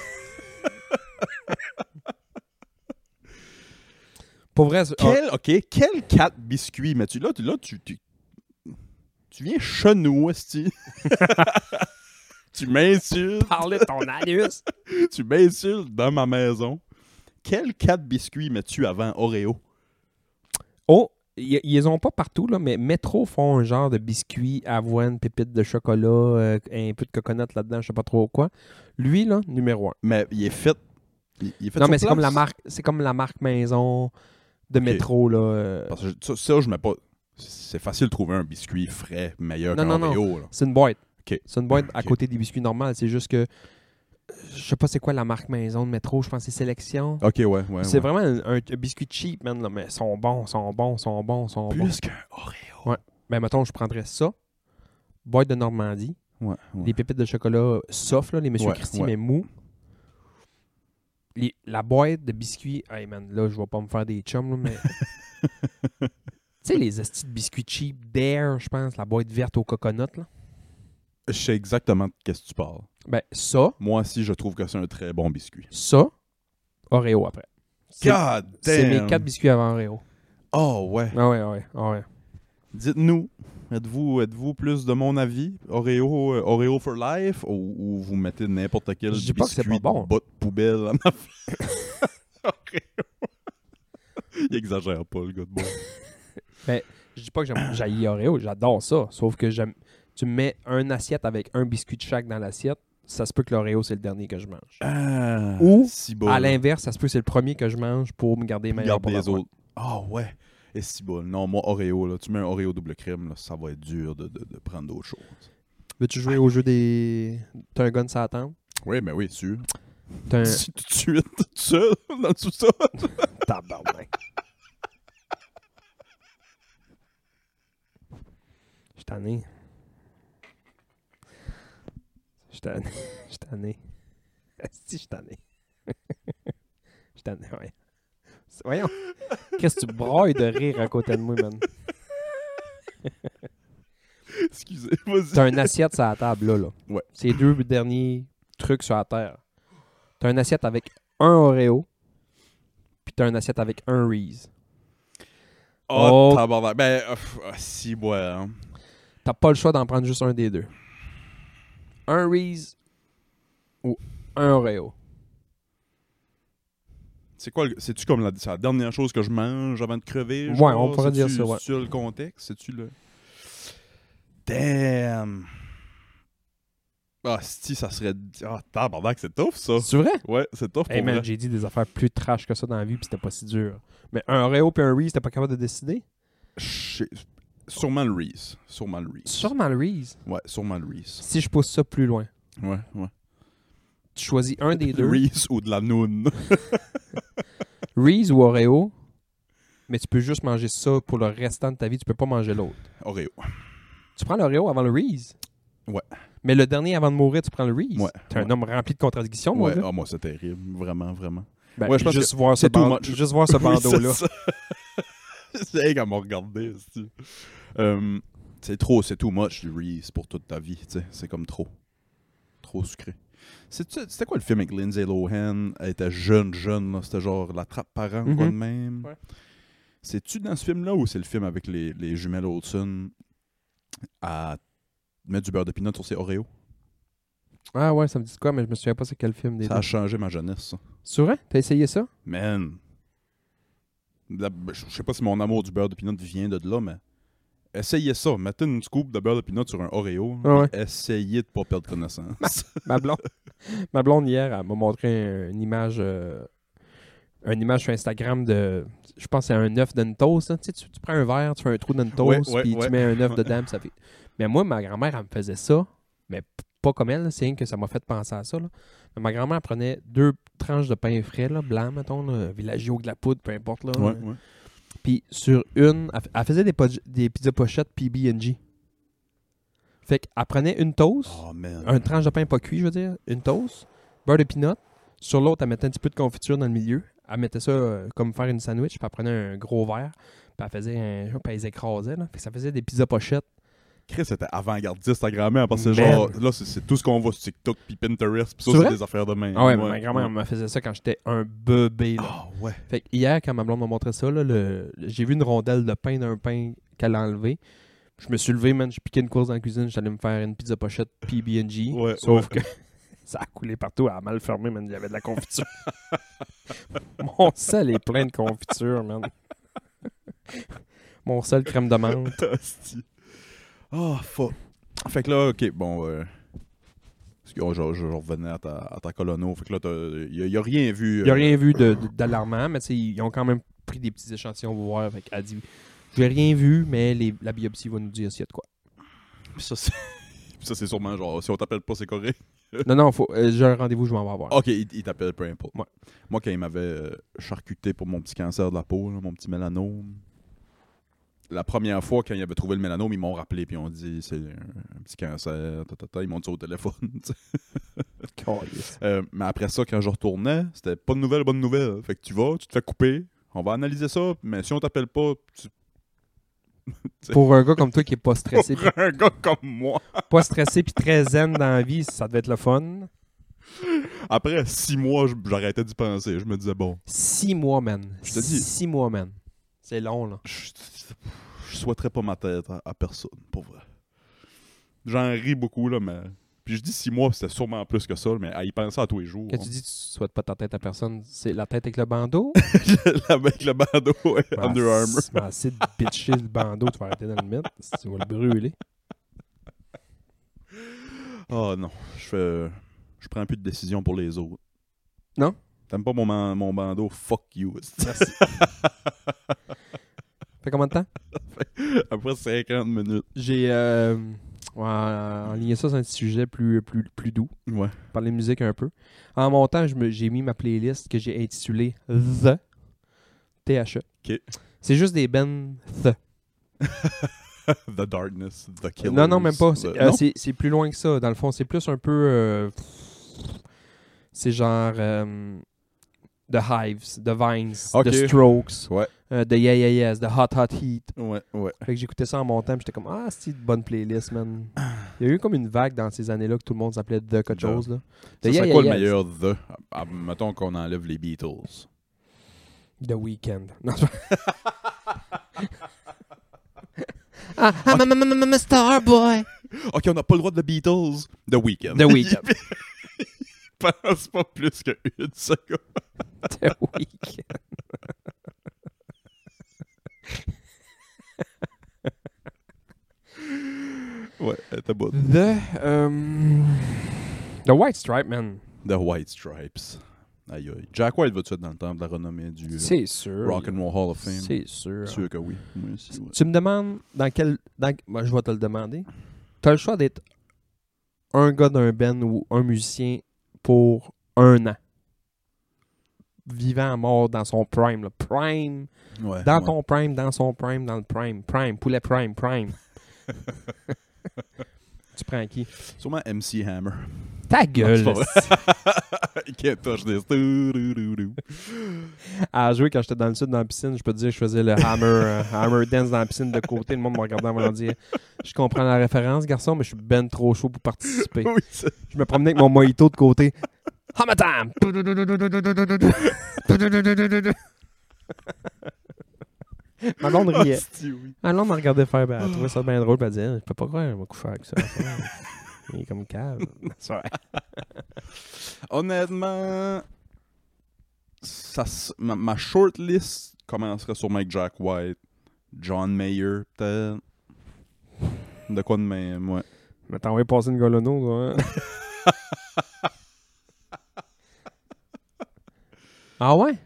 Pour vrai, c'est- Quel, ok, quel 4 biscuits, mais tu là, tu, là, tu, tu, tu viens chenou, [laughs] tu m'insultes, parler de ton anus. [laughs] tu m'insultes dans ma maison. Quel 4 biscuits mets-tu avant Oreo? Oh, ils ont pas partout, là, mais Metro font un genre de biscuit, avoine, pépites de chocolat, euh, un peu de coconut là-dedans, je sais pas trop quoi. Lui, là, numéro un. Mais il est fait. Il, il est fait Non, mais c'est comme la marque, c'est comme la marque maison de Ok. Metro, là. euh, Parce que ça, ça, je mets pas. C'est facile de trouver un biscuit frais meilleur qu'un Oreo. C'est une boîte. C'est une boîte à côté des biscuits normaux. C'est juste que. Je sais pas c'est quoi la marque maison de Metro, je pense que c'est Sélection. Ok, ouais, ouais. c'est ouais. vraiment un, un- un biscuit cheap, man, là, mais ils sont bons, sont bons, sont bons, sont bons. Plus qu'un Oreo. Ben, mettons, je prendrais ça, boîte de Normandie, Ouais, ouais. des pépites de chocolat soft, là, les Monsieur Ouais, Christie, ouais. mais mou. Les- la boîte de biscuits, hey man, là, je vais pas me faire des chums, là, mais. [laughs] tu sais, les astis de biscuits cheap Dare, je pense, la boîte verte au coconut, là. Je sais exactement de qu'est-ce que tu parles. Ben, ça, Moi aussi, je trouve que c'est un très bon biscuit. ça, Oreo après. C'est- God C'est damn! mes quatre biscuits avant Oreo. Oh, ouais. Ah ouais, ah ouais, ah ouais. Dites-nous, êtes-vous êtes-vous plus de mon avis, Oreo, euh, Oreo for life, ou, ou vous mettez n'importe quel Je dis pas que c'est biscuit pas bon. de bas de poubelle en affaire? Oreo. [laughs] Il exagère pas, le gars de bon. [laughs] Je dis pas que j'aime- j'haïs Oreo, j'adore ça. Sauf que j'aime. Tu me mets un assiette avec un biscuit de chaque dans l'assiette, ça se peut que l'Oreo, c'est le dernier que je mange. Ah, Ou, si bon. À l'inverse, ça se peut que c'est le premier que je mange pour me garder meilleur pour les autres. Ah ouais. Et si bon. Non, moi, Oreo, là, tu mets un Oreo double crème, là, ça va être dur de, de, de prendre d'autres choses. Veux-tu jouer au jeu des. T'as un gun sur la table? Oui, mais oui, sûr. T'as un. [laughs] Tu- Tout de suite, tout seul, [laughs] dans le sous-sol. [laughs] Tabarnak. Je suis tanné. Je suis tanné. Je suis tanné. Esti, je suis tanné. Je suis tanné, ouais. Voyons. [laughs] Qu'est-ce que tu broyes de rire à côté de moi, man? Excusez, vas-y. T'as une assiette sur la table, là. là. Ouais. C'est les deux derniers trucs sur la terre. T'as une assiette avec un Oreo, puis t'as une assiette avec un Reese. Oh, Oh. tabarnak. Ben, euh, pff, ah, si, ouais. hein. T'as pas le choix d'en prendre juste un des deux. Un Reese ou un Oreo. C'est quoi, c'est-tu comme la, dernière chose que je mange avant de crever? Ouais, genre? on pourrait dire ça, ouais. C'est-tu le contexte? C'est-tu le... Damn! Ah, si, ça serait... Ah, tabarnak, c'est tough, ça. C'est vrai? Ouais, c'est tough pour Hey man, j'ai dit des affaires plus trash que ça dans la vie, puis c'était pas si dur. Mais un Oreo puis un Reese, t'es pas capable de décider? Sûrement le Reese. Sûrement le Reese. Sûrement le Reese. Ouais, sûrement le Reese. Si je pousse ça plus loin, Ouais, ouais. tu choisis un des deux, Reese ou de la noune. [laughs] Reese ou Oreo, mais tu peux juste manger ça pour le restant de ta vie, tu peux pas manger l'autre. Oreo. Tu prends l'Oreo avant le Reese? Ouais. Mais le dernier avant de mourir, tu prends le Reese? Ouais, T'es un ouais. homme rempli de contradictions, moi. Ouais, ah, moi, c'est terrible. Vraiment, vraiment. Ben, ouais, je pense juste, voir ce ban- juste voir ce [laughs] bandeau-là. [laughs] c'est regardé. c'est-tu. Euh, c'est trop, c'est too much du Reese pour toute ta vie. C'est comme trop. Trop sucré. C'était quoi le film avec Lindsay Lohan? Elle était jeune, jeune. C'était genre La Trappe Parent, quoi de Mhm. même? Ouais. C'est-tu dans ce film-là ou c'est le film avec les, les jumelles Olsen à mettre du beurre de pinot sur ses Oreos? Ah ouais, ça me dit quoi, mais je me souviens pas c'est quel film des Ça deux. a changé ma jeunesse, ça. C'est vrai? T'as essayé ça? Man. La- Je sais pas si mon amour du beurre de pinot vient de là, mais essayez ça. Mettez une scoop de beurre de pinot sur un Oreo. Ah ouais. Essayez de pas perdre connaissance. Ma blonde, [laughs] ma blonde hier, elle m'a montré un- une image euh, une image sur Instagram de je pense que c'est un œuf d'une toast. là. Tu, sais, tu, tu prends un verre, tu fais un trou dans une Ouais, toast, ouais, puis tu mets un œuf [laughs] dedans, ça fait. Mais moi, ma grand-mère, elle me faisait ça, mais pas comme elle, c'est rien que ça m'a fait penser à ça. là. Mais ma grand-mère prenait deux tranches de pain frais, là, blanc, mettons, là, villageois de la poudre, peu importe. Là. Puis sur une, elle, faisait des, des pizzas pochettes PB&J. Fait qu'elle prenait une toast, Oh un tranche de pain pas cuit, je veux dire, une toast, beurre de peanut. Sur l'autre, elle mettait un petit peu de confiture dans le milieu. Elle mettait ça euh, comme faire une sandwich, puis elle prenait un gros verre, puis elle faisait un. Puis elle les écrasait, là. Fait que ça faisait des pizzas pochettes. Chris était avant-gardiste, ta grand-mère, parce que Man. genre, là, c'est- tout ce qu'on voit sur TikTok puis Pinterest, puis ça, C'est des affaires de main. Ah ouais, mais ma grand-mère me faisait ça quand j'étais un bébé. Ah ouais. Fait que hier, quand ma blonde m'a montré ça, là, le- j'ai vu une rondelle de pain d'un pain qu'elle a enlevé. Je me suis levé, man, j'ai piqué une course dans la cuisine, j'allais me faire une pizza pochette PB&J. Ouais, sauf ouais. que [laughs] ça a coulé partout, elle a mal fermé, man, il y avait de la confiture. [laughs] Mon sel est plein de confiture, man. Mon sel crème de menthe. Ah, fuck. Fait que là, ok, bon. Euh... parce que, oh, je, je revenais à ta, à ta colono. Fait que là, il n'y a, rien vu. Il n'y a euh, rien vu de- de- d'alarmant, mais ils ont quand même pris des petits échantillons pour voir. Fait qu'elle dit J'ai rien vu, mais les- la biopsie va nous dire s'il y a de quoi. Ça, c'est. [laughs] ça, c'est sûrement genre, si on t'appelle pas, c'est correct. [laughs] Non, non, faut, euh, j'ai un rendez-vous, je vais en avoir. Ok, il, il t'appelle peu importe. Ouais. Moi, quand il m'avait euh, charcuté pour mon petit cancer de la peau, là, mon petit mélanome, la première fois, quand il avait trouvé le mélanome, ils m'ont rappelé, puis ils ont dit c'est un, petit cancer, ta, ta, ta, ils m'ont dit ça au téléphone. [laughs] Euh, mais après ça, quand je retournais, c'était pas de nouvelle, bonne nouvelle. Fait que tu vas, tu te fais couper, on va analyser ça, mais si on t'appelle pas, tu... [laughs] Pour un gars comme toi qui est pas stressé, pour un gars comme moi, pas stressé puis très zen dans la vie, ça devait être le fun. après six mois, j'arrêtais d'y penser. Je me disais, bon, Six mois, man. Je te dis. Six mois, man. C'est long, là. je, je souhaiterais pas ma tête à, à personne, pour vrai. J'en ris beaucoup, là, mais. Puis je dis six mois, c'était sûrement plus que ça, mais à y penser à tous les jours. Quand tu dis que tu souhaites pas ta tête à personne, c'est la tête avec le bandeau? [laughs] Avec le bandeau, ouais, Under Armour. ben, assez de bitcher le bandeau, tu vas arrêter dans le mettre. Tu vas le brûler. Oh non, je fais. Je prends plus de décisions pour les autres. Non? T'aimes pas mon, bandeau? Fuck you. Merci. [laughs] fait combien de temps? [laughs] Après 50 minutes. J'ai euh, ouais, enligné ça sur un petit sujet plus, plus, plus doux. Ouais. Parler de musique un peu. En montant, j'ai mis ma playlist que j'ai intitulée The. T-H-E. Ok. C'est juste des ben The. [laughs] the Darkness, The Killers. Non, non, même pas. the- euh, c'est- plus loin que ça. Dans le fond, c'est plus un peu. euh, c'est genre. Euh, The Hives, The Vines, Ok. The Strokes, Ouais. euh, The Yeah Yeah Yes, The Hot Hot Heat. Ouais, ouais. Fait que j'écoutais ça en montant, j'étais comme ah c'est une bonne playlist man. [clears throat] Il y a eu comme une vague dans ces années-là que tout le monde s'appelait The quelque chose là. Ça Yeah quoi Yeah le meilleur The? Ah, mettons qu'on enlève les Beatles. The Weeknd. [laughs] Non, ah, I'm a, a- a- a star boy. Ok, on n'a pas le droit de The Beatles. The Weeknd. The Weeknd. [laughs] Pense pas plus qu'une seconde. [laughs] The Weeknd. Ouais, t'as bon. The um, The White Stripe man. The White Stripes. Aïe aïe. Jack White va-tu être dans le temple de la renommée du euh, C'est sûr. Rock and Roll Hall of Fame? C'est sûr. Sûr que oui. Ouais. Tu me demandes dans quel. Dans, moi, je vais te le demander. Tu as le choix d'être un gars d'un band ou un musicien pour un an. Vivant à mort dans son prime. là. Prime. Ouais, Dans ouais. ton prime, dans son prime, dans le prime. Prime. Poulet prime, prime. [laughs] tu prends qui? Sûrement MC Hammer. Ta gueule. [laughs] À jouer quand j'étais dans le sud dans la piscine, je peux te dire que je faisais le hammer, euh, hammer dance dans la piscine de côté. Le monde me regardait en me dire Je comprends la référence, garçon, mais je suis ben trop chaud pour participer. oui, Je me promenais avec mon mojito de côté. Hamatam! [laughs] Ma blonde [laughs] riait. Hostie, oui. Ma blonde me regardait faire, ben, elle trouvait ça bien drôle, puis elle disait Je peux pas croire, elle m'a couché avec ça. Il est comme cave. C'est vrai. Honnêtement, ça, ma, ma shortlist commencerait sur Mike Jack White, John Mayer, peut-être. De quoi de même, ouais. Mais t'as envoyé passer une golono, toi. hein? [laughs] ah ouais?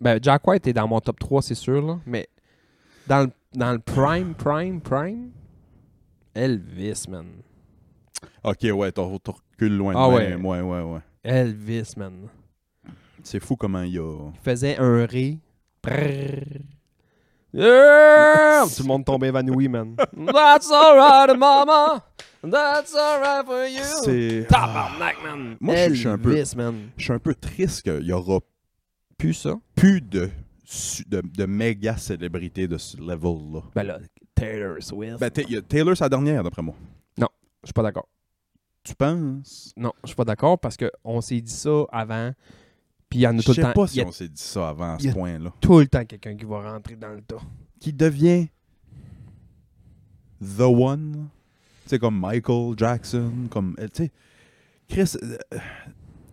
Ben, Jack White est dans mon top 3, c'est sûr, là. Mais dans le, dans le prime, prime, prime, Elvis, man. Ok, ouais, t'as t'as reculé loin de Ah même. Ouais, ouais, ouais. Elvis, man. C'est fou comment il y a. Il faisait un ré. Prrrr. [laughs] Yeah! Tout le monde tombait évanoui, man. [laughs] That's alright, mama. That's alright for you. C'est. Tabarnak, man. Moi, je- je suis un peu- Elvis, man. Je suis un peu triste qu'il y aura Plus ça? plus de, de, de méga célébrités de ce level-là. Ben là, Taylor Swift. Ben, y a Taylor, sa dernière, d'après moi. je suis pas d'accord. Tu penses? Non, je suis pas d'accord parce qu'on s'est dit ça avant. Puis il y en a Je tout le sais temps. pas Il si y a on s'est dit ça avant à ce point-là. tout le temps quelqu'un qui va rentrer dans le tas. Qui devient The One. C'est comme Michael Jackson, comme. euh, Tu sais, Chris. euh,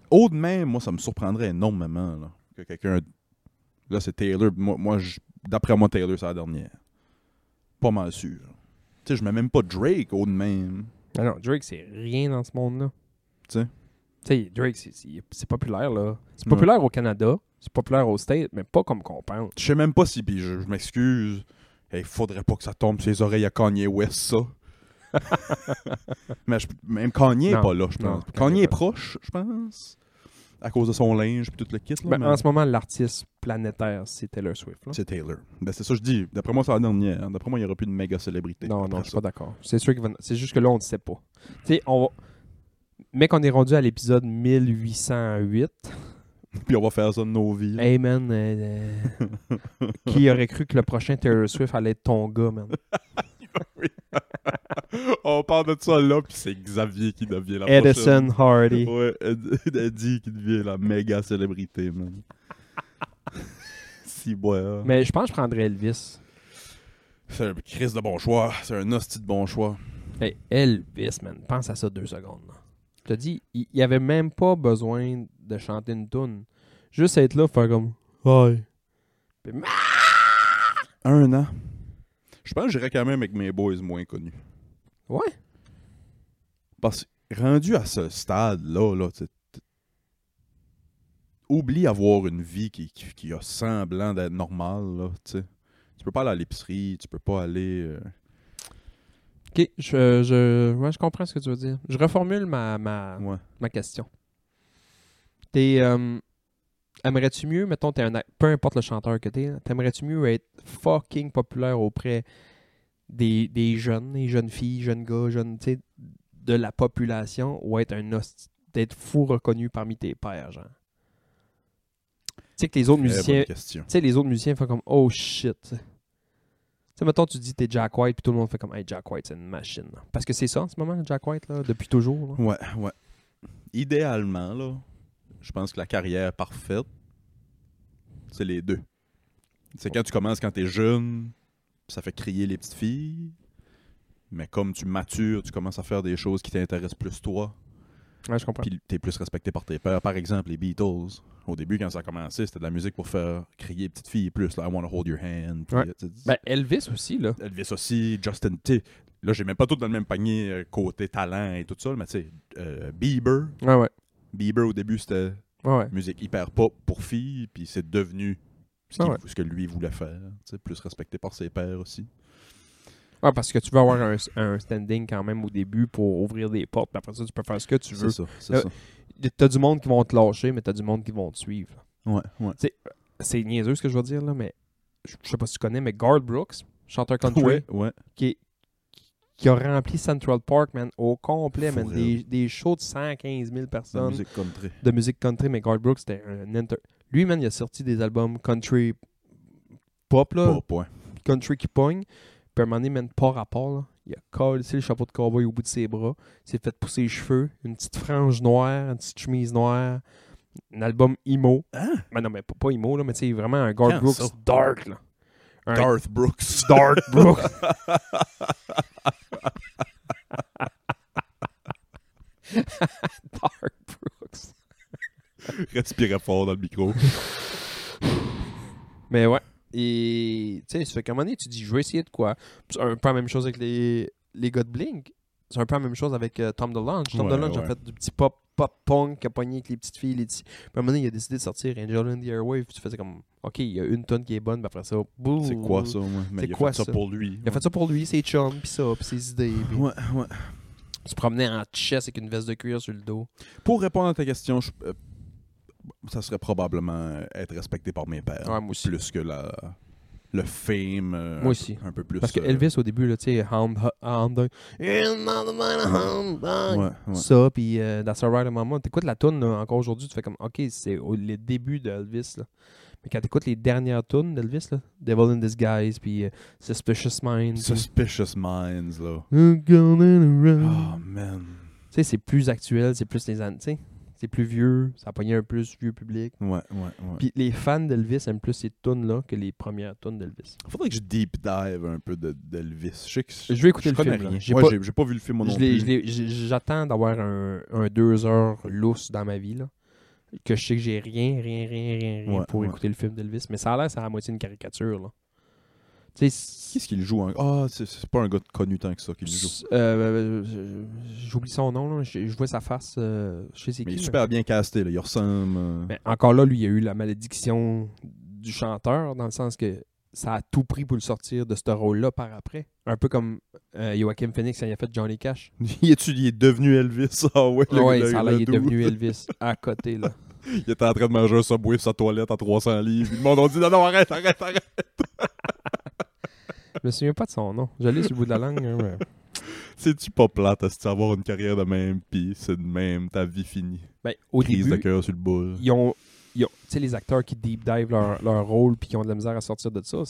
haut de même, moi, ça me surprendrait énormément là, que quelqu'un. Là, c'est Taylor. Moi, moi d'après moi, Taylor, c'est la dernière. Pas mal sûr. Tu sais, je mets même pas Drake haut de même. Non, non, Drake, c'est rien dans ce monde-là. Tu sais? Tu sais, Drake, c'est- populaire, là. C'est Ouais. populaire au Canada, c'est populaire au States, mais pas comme qu'on pense. Je sais même pas si, puis je, je m'excuse, il faudrait pas que ça tombe sur les oreilles à Kanye West, ça. [laughs] Mais je- même Kanye est Non, pas là, je non, pense. Kanye Kanye est proche, je pense, à cause de son linge puis tout le kit. Là, Ben, mais En ce moment, l'artiste planétaire, c'est Taylor Swift. C'est Taylor. Ben, c'est ça que je dis. D'après moi, c'est la dernière. D'après moi, il n'y aura plus de méga célébrité. Non, non, je suis pas d'accord. C'est sûr va... C'est juste que là, on ne sait pas. Tu sais, on va... Mais qu'on est rendu à l'épisode 1808. [laughs] Puis on va faire ça de nos vies. Hey man, euh, euh, [laughs] qui aurait cru que le prochain Taylor Swift allait être ton gars, man? [laughs] [laughs] [laughs] on parle de ça là, puis c'est Xavier qui devient la Edison Hardy. Ouais, Ed- Eddie qui devient la méga célébrité, man. [laughs] si, ouais. hein. Mais je pense que je prendrais Elvis. C'est un Chris de bon choix. C'est un hostie de bon choix. Hey, Elvis, man, pense à ça deux secondes. Je te dis, il n'y avait même pas besoin de chanter une tune. Juste être là, faire comme Hi. Puis, Un an. Je pense que j'irais quand même avec mes boys moins connus. Ouais. Parce que rendu à ce stade-là, là, t- oublie avoir une vie qui, qui, qui a semblant d'être normale. Là, tu sais. Tu peux pas aller à l'épicerie, tu peux pas aller. euh, Ok, je, je, ouais, je comprends ce que tu veux dire. Je reformule ma, ma, ouais. ma question. T'es. euh, Aimerais-tu mieux, mettons, t'es un. Peu importe le chanteur que t'es, t'aimerais-tu mieux être fucking populaire auprès des, des jeunes, des jeunes filles, jeunes gars, jeunes, tu sais, de la population ou être un host, d'être fou reconnu parmi tes pairs, genre? sais que les autres musiciens, tu sais, les autres musiciens font comme oh shit. Tu sais, Tu sais, mettons, tu dis t'es Jack White, puis tout le monde fait comme hey, Jack White, c'est une machine. là. Parce que c'est ça en ce moment, Jack White, là, depuis toujours. là. Ouais, ouais. Idéalement, là, je pense que la carrière parfaite, c'est les deux. C'est quand tu commences quand t'es jeune, ça fait crier les petites filles. Mais comme tu matures, tu commences à faire des choses qui t'intéressent plus toi, Ouais, je comprends. puis t'es plus respecté par tes pères. Par exemple, les Beatles. Au début, quand ça a commencé, c'était de la musique pour faire crier les petites filles plus. Là, I wanna hold your hand. puis, Ouais. euh, Ben, Elvis aussi, là. Elvis aussi, Justin, sais, là, j'ai même pas tout dans le même panier euh, côté talent et tout ça, mais tu sais, euh, Bieber. Ouais, ouais. Bieber, au début, c'était Ouais, ouais. musique hyper pop pour filles, puis c'est devenu ce, que lui voulait faire, plus respecté par ses pères aussi. Ouais, parce que tu veux avoir un, un standing quand même au début pour ouvrir des portes, puis après ça, tu peux faire ce que tu veux. C'est ça, c'est Euh, ça. T'as du monde qui vont te lâcher, mais t'as du monde qui vont te suivre. Ouais, ouais. C'est niaiseux ce que je veux dire, là, mais je sais pas si tu connais, mais Garth Brooks, chanteur country, Ouais, ouais. qui, qui a rempli Central Park, man, au complet, man. Des, des shows de 115 000 La personnes musique country. de musique country, mais Garth Brooks, c'était un inter... Lui, man, il a sorti des albums country pop, là, Pop, ouais. country qui pogne. Puis à un moment donné, man, pas rapport, là. Il a collé le chapeau de cowboy au bout de ses bras. Il s'est fait pousser les cheveux, une petite frange noire, une petite chemise noire. Un album emo. Hein? Mais non, mais pas, pas emo, là, mais tu sais, vraiment un Garth Quand Brooks ça? dark, là. Un Darth Brooks. Darth Brooks. [laughs] [laughs] Dark Brooks. [laughs] Respirait fort dans le micro. [laughs] Mais ouais. Et tu sais, ça fait qu'à un moment donné, tu dis, je vais essayer de quoi? C'est un peu la même chose avec les, les gars de Blink. C'est un peu la même chose avec euh, Tom DeLonge. Tom Ouais, DeLonge a ouais. fait du petit pop, pop punk qui a pogné avec les petites filles. Les petits... Puis à un moment donné, il a décidé de sortir Angel in the Airwave. Puis tu faisais comme, OK, il y a une tonne qui est bonne. Puis après ça, boum. C'est quoi ça, moi? Mais C'est il a quoi fait ça, ça? pour lui. Il a fait ça pour lui, ses chums, puis ça, puis ses idées. Ouais, ouais. Se promenait en chess avec une veste de cuir sur le dos. Pour répondre à ta question, je- euh, ça serait probablement être respecté par mes pères. Ouais, moi aussi. Plus que la, le fame. euh, Moi aussi. Un peu plus. Parce que euh, Elvis, au début, tu sais, Hound, Hound. Ça, puis euh, That's Alright, Mama. T'écoutes la tune encore aujourd'hui, tu fais comme, OK, c'est les débuts d'Elvis, là. Mais quand t'écoutes les dernières tunes d'Elvis, là, Devil in Disguise, puis euh, Suspicious Minds, puis- Suspicious Minds, là. I'm going around. Oh, man. Tu sais, c'est plus actuel, c'est plus les années, tu sais. C'est plus vieux, ça a pogné un plus vieux public. Ouais, ouais, ouais. Puis les fans d'Elvis aiment plus ces tunes-là que les premières tunes d'Elvis. Faudrait que je deep dive un peu de- d'Elvis. Je sais que Je vais écouter le film. J'ai Ouais, pas- vu le film moi non Je plus. je J'attends d'avoir un, un deux heures lousse dans ma vie, là. Que je sais que j'ai rien, rien, rien, rien, rien Ouais, pour ouais. écouter le film d'Elvis. Mais ça a l'air, c'est à la moitié une caricature, là. Qu'est-ce qu'il joue en... Ah, c'est c'est pas un gars connu tant que ça qu'il joue. c'est- euh, euh, j'oublie son nom, là. Je, je vois sa face. euh, je sais c'est qui. il est mais- super bien casté, là. Il ressemble. euh, Mais encore là, lui, il a eu la malédiction du chanteur, dans le sens que ça a tout pris pour le sortir de ce rôle-là par après. Un peu comme euh, Joachim Phoenix il a fait Johnny Cash. [laughs] il, est il est devenu Elvis? Ah ouais, le- ouais, le- ça le l'air, il est devenu [laughs] Elvis à côté, là. Il était en train de manger un Subway sur sa toilette à 300 livres. Puis Le monde a dit non, non, arrête, arrête, arrête. Je me souviens pas de son nom. Je l'ai sur le bout de la langue. hein, mais- [laughs] C'est-tu pas plate, à avoir une carrière de même, puis c'est de même, ta vie finie? Ben, au Crise de début, cœur sur le boule. ils ont, sais, les acteurs qui deep dive leur, leur rôle puis qui ont de la misère à sortir de ça.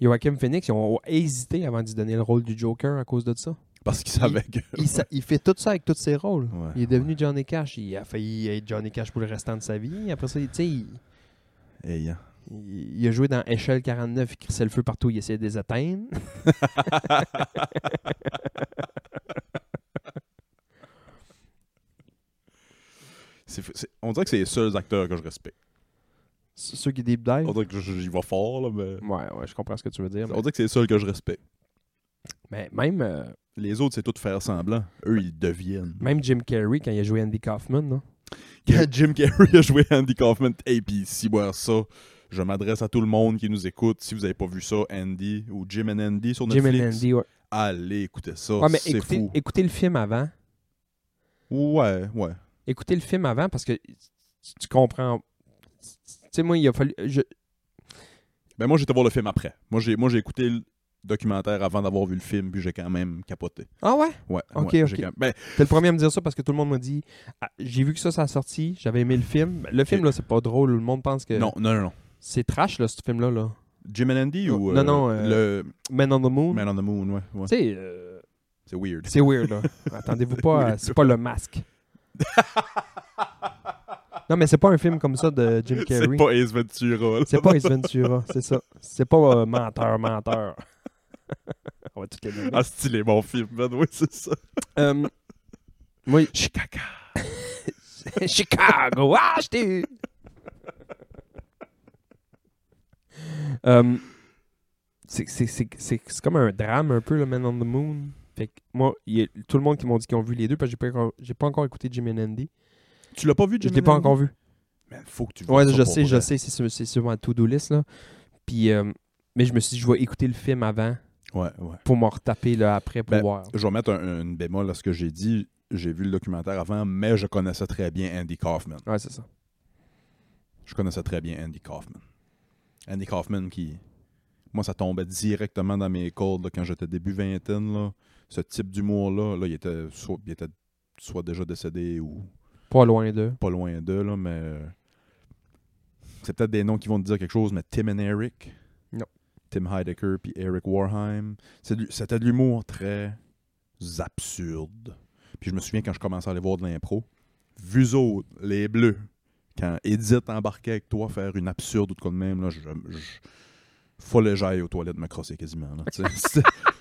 Joachim Phoenix, ils ont hésité avant de lui donner le rôle du Joker à cause de ça. Parce qu'il savait que. Il, sa- il fait tout ça avec tous ses rôles. Ouais, il est devenu Johnny Cash. Il a failli être Johnny Cash pour le restant de sa vie. Après ça, tu sais, il, Hey, hein. il- il a joué dans Échelle 49, il crissait le feu partout, il essayait de les atteindre. [laughs] On dirait que c'est les seuls acteurs que je respecte. Ceux qui deep dive? On dirait que j'y vais fort, là, mais. Ouais, ouais, je comprends ce que tu veux dire. On Mais, dirait que c'est les seuls que je respecte. mais même, euh, Les autres, c'est tout faire semblant. Eux, ils deviennent. même Jim Carrey, quand il a joué Andy Kaufman, là, [laughs] Quand Jim Carrey a joué Andy Kaufman, et puis si voir ça, je m'adresse à tout le monde qui nous écoute. Si vous avez pas vu ça, Andy ou Jim and Andy sur Jim Netflix, and Andy, ouais. allez écouter ça. Ouais, mais c'est écoutez, fou. écoutez le film avant. Ouais, ouais. Écoutez le film avant parce que tu, comprends. Tu sais, moi, il a fallu. je- Ben moi, j'étais voir le film après. Moi, j'ai, moi, j'ai écouté l- documentaire avant d'avoir vu le film, puis j'ai quand même capoté. Ah ouais? Ouais. Ok, ouais, ok. quand- ben, T'es le premier à me dire ça parce que tout le monde m'a dit Ah, j'ai vu que ça, ça a sorti, j'avais aimé le film. Le film, là, c'est pas drôle. Le monde pense que non, non, non, non. c'est trash, là, ce film-là. Là. Jim and Andy ou non, euh, non, euh, le Man on the Moon. Man on the Moon, ouais. ouais. Tu sais, euh, C'est weird. c'est weird, là. [laughs] Attendez-vous pas, c'est pas le masque. Non, mais c'est pas un film comme ça de Jim C'est Carrey. pas Ace Ventura. C'est pas Ace Ventura, c'est ça. C'est pas euh, menteur, menteur. [laughs] On va tout les nommer. Ah, stylé, bon film, man. Oui, c'est ça. Euh, oui, Chicago. [laughs] Chicago, ah, je t'ai eu. C'est- c'est- c'est c'est- c'est comme un drame un peu, le Man on the Moon. Fait que moi, il y a tout le monde qui m'ont dit qu'ils ont vu les deux parce que j'ai pas, encore- j'ai pas encore écouté Jim and Andy. Tu l'as pas vu, Je Jim l'ai and pas encore vu. Man, faut que tu Ouais, vois ça je sais, je sais, c'est sur, c'est sur ma to-do list. Là. Puis, euh, mais je me suis dit, je vais écouter le film avant Ouais, ouais. pour m'en retaper là, après pour Ben, voir. Je vais mettre un, une bémol à ce que j'ai dit. J'ai vu le documentaire avant, mais je connaissais très bien Andy Kaufman. Ouais, c'est ça. Je connaissais très bien Andy Kaufman. Andy Kaufman qui. Moi, ça tombait directement dans mes cordes là, quand j'étais début vingtaine. Là. Ce type d'humour-là, là, il, était soit, il était soit déjà décédé ou Pas loin d'eux. pas loin d'eux, là, mais. euh, C'est peut-être des noms qui vont te dire quelque chose, mais Tim and Eric. Non. Tim Heidecker puis Eric Warheim. C'était de l'humour très absurde. Puis je me souviens quand je commençais à aller voir de l'impro, vu autres, les bleus, quand Edith embarquait avec toi faire une absurde ou de quoi de même, là, je, je, fallait que j'aille aux toilettes me crosser quasiment. là, [laughs]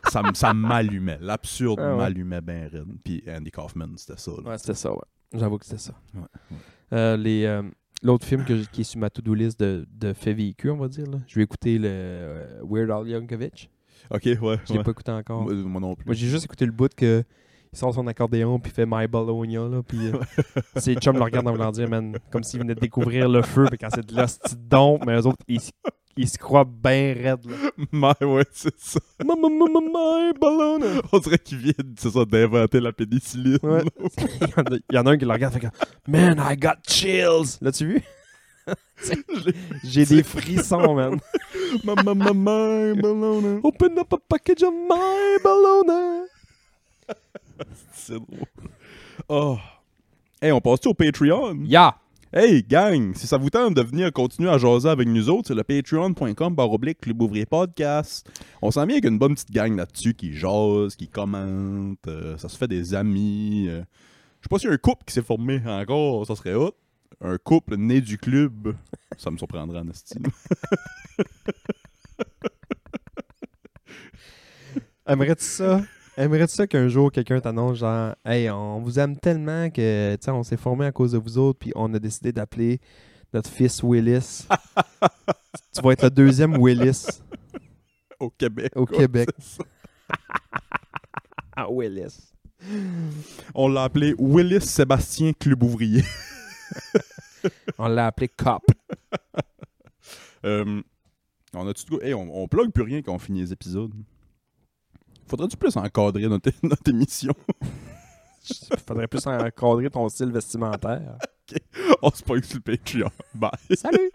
ça, ça m'allumait. L'absurde Ah ouais. m'allumait bien raide. Puis Andy Kaufman, c'était ça. là. Ouais, c'était ça, ouais. J'avoue que c'était ça. Ouais, ouais. Euh, les, euh, L'autre film que qui est sur ma to-do list de, de fait vécu, on va dire. Là. Je vais écouter le euh, Weird Al Yankovic. Ok, ouais. Je l'ai pas écouté encore. Moi, moi non plus. Moi, j'ai juste écouté le bout que il sort son accordéon puis fait My Bologna là puis euh, [laughs] ses chums le regardent en voulant dire man comme s'ils venaient de découvrir le feu puis quand c'est de l'hostie mais eux autres ils, ils se croient bien raides là. [laughs] My, ouais, c'est ça. Ma- My Bologna. On dirait qu'il vient, c'est ça, d'inventer la pénicilline. Ouais. [laughs] il, y en a, il y en a un qui le regarde fait que Man I got chills. L'as-tu vu? [laughs] J'ai des frissons man. ma, ma, ma, my Bologna. Open up a package of My Bologna. C'est drôle. Oh. Hey, on passe-tu au Patreon? Ya. Hey, gang, si ça vous tente de venir continuer à jaser avec nous autres, c'est le patreon.com baroblique Club Ouvrier Podcast. On s'en vient avec une bonne petite gang là-dessus qui jase, qui commente, euh, ça se fait des amis. euh. Je sais pas s'il y a un couple qui s'est formé encore, ça serait hot. Un couple né du club, ça me surprendrait en estime. [laughs] Aimerais-tu ça? Aimerais-tu ça qu'un jour quelqu'un t'annonce genre Hey, on vous aime tellement que on s'est formé à cause de vous autres, puis on a décidé d'appeler notre fils Willis. [laughs] tu vas être le deuxième Willis Au Québec. au quoi, Québec. ça. [laughs] Ah, Willis. On l'a appelé Willis Sébastien Club Ouvrier. [laughs] On l'a appelé Cop. Euh, on a tout hey, on, on plug plus rien quand on finit les épisodes. Faudrait-tu plus encadrer notre, [laughs] notre émission? [laughs] Faudrait plus encadrer ton style vestimentaire. [laughs] on se pogne sur le Patreon. Bye. Salut!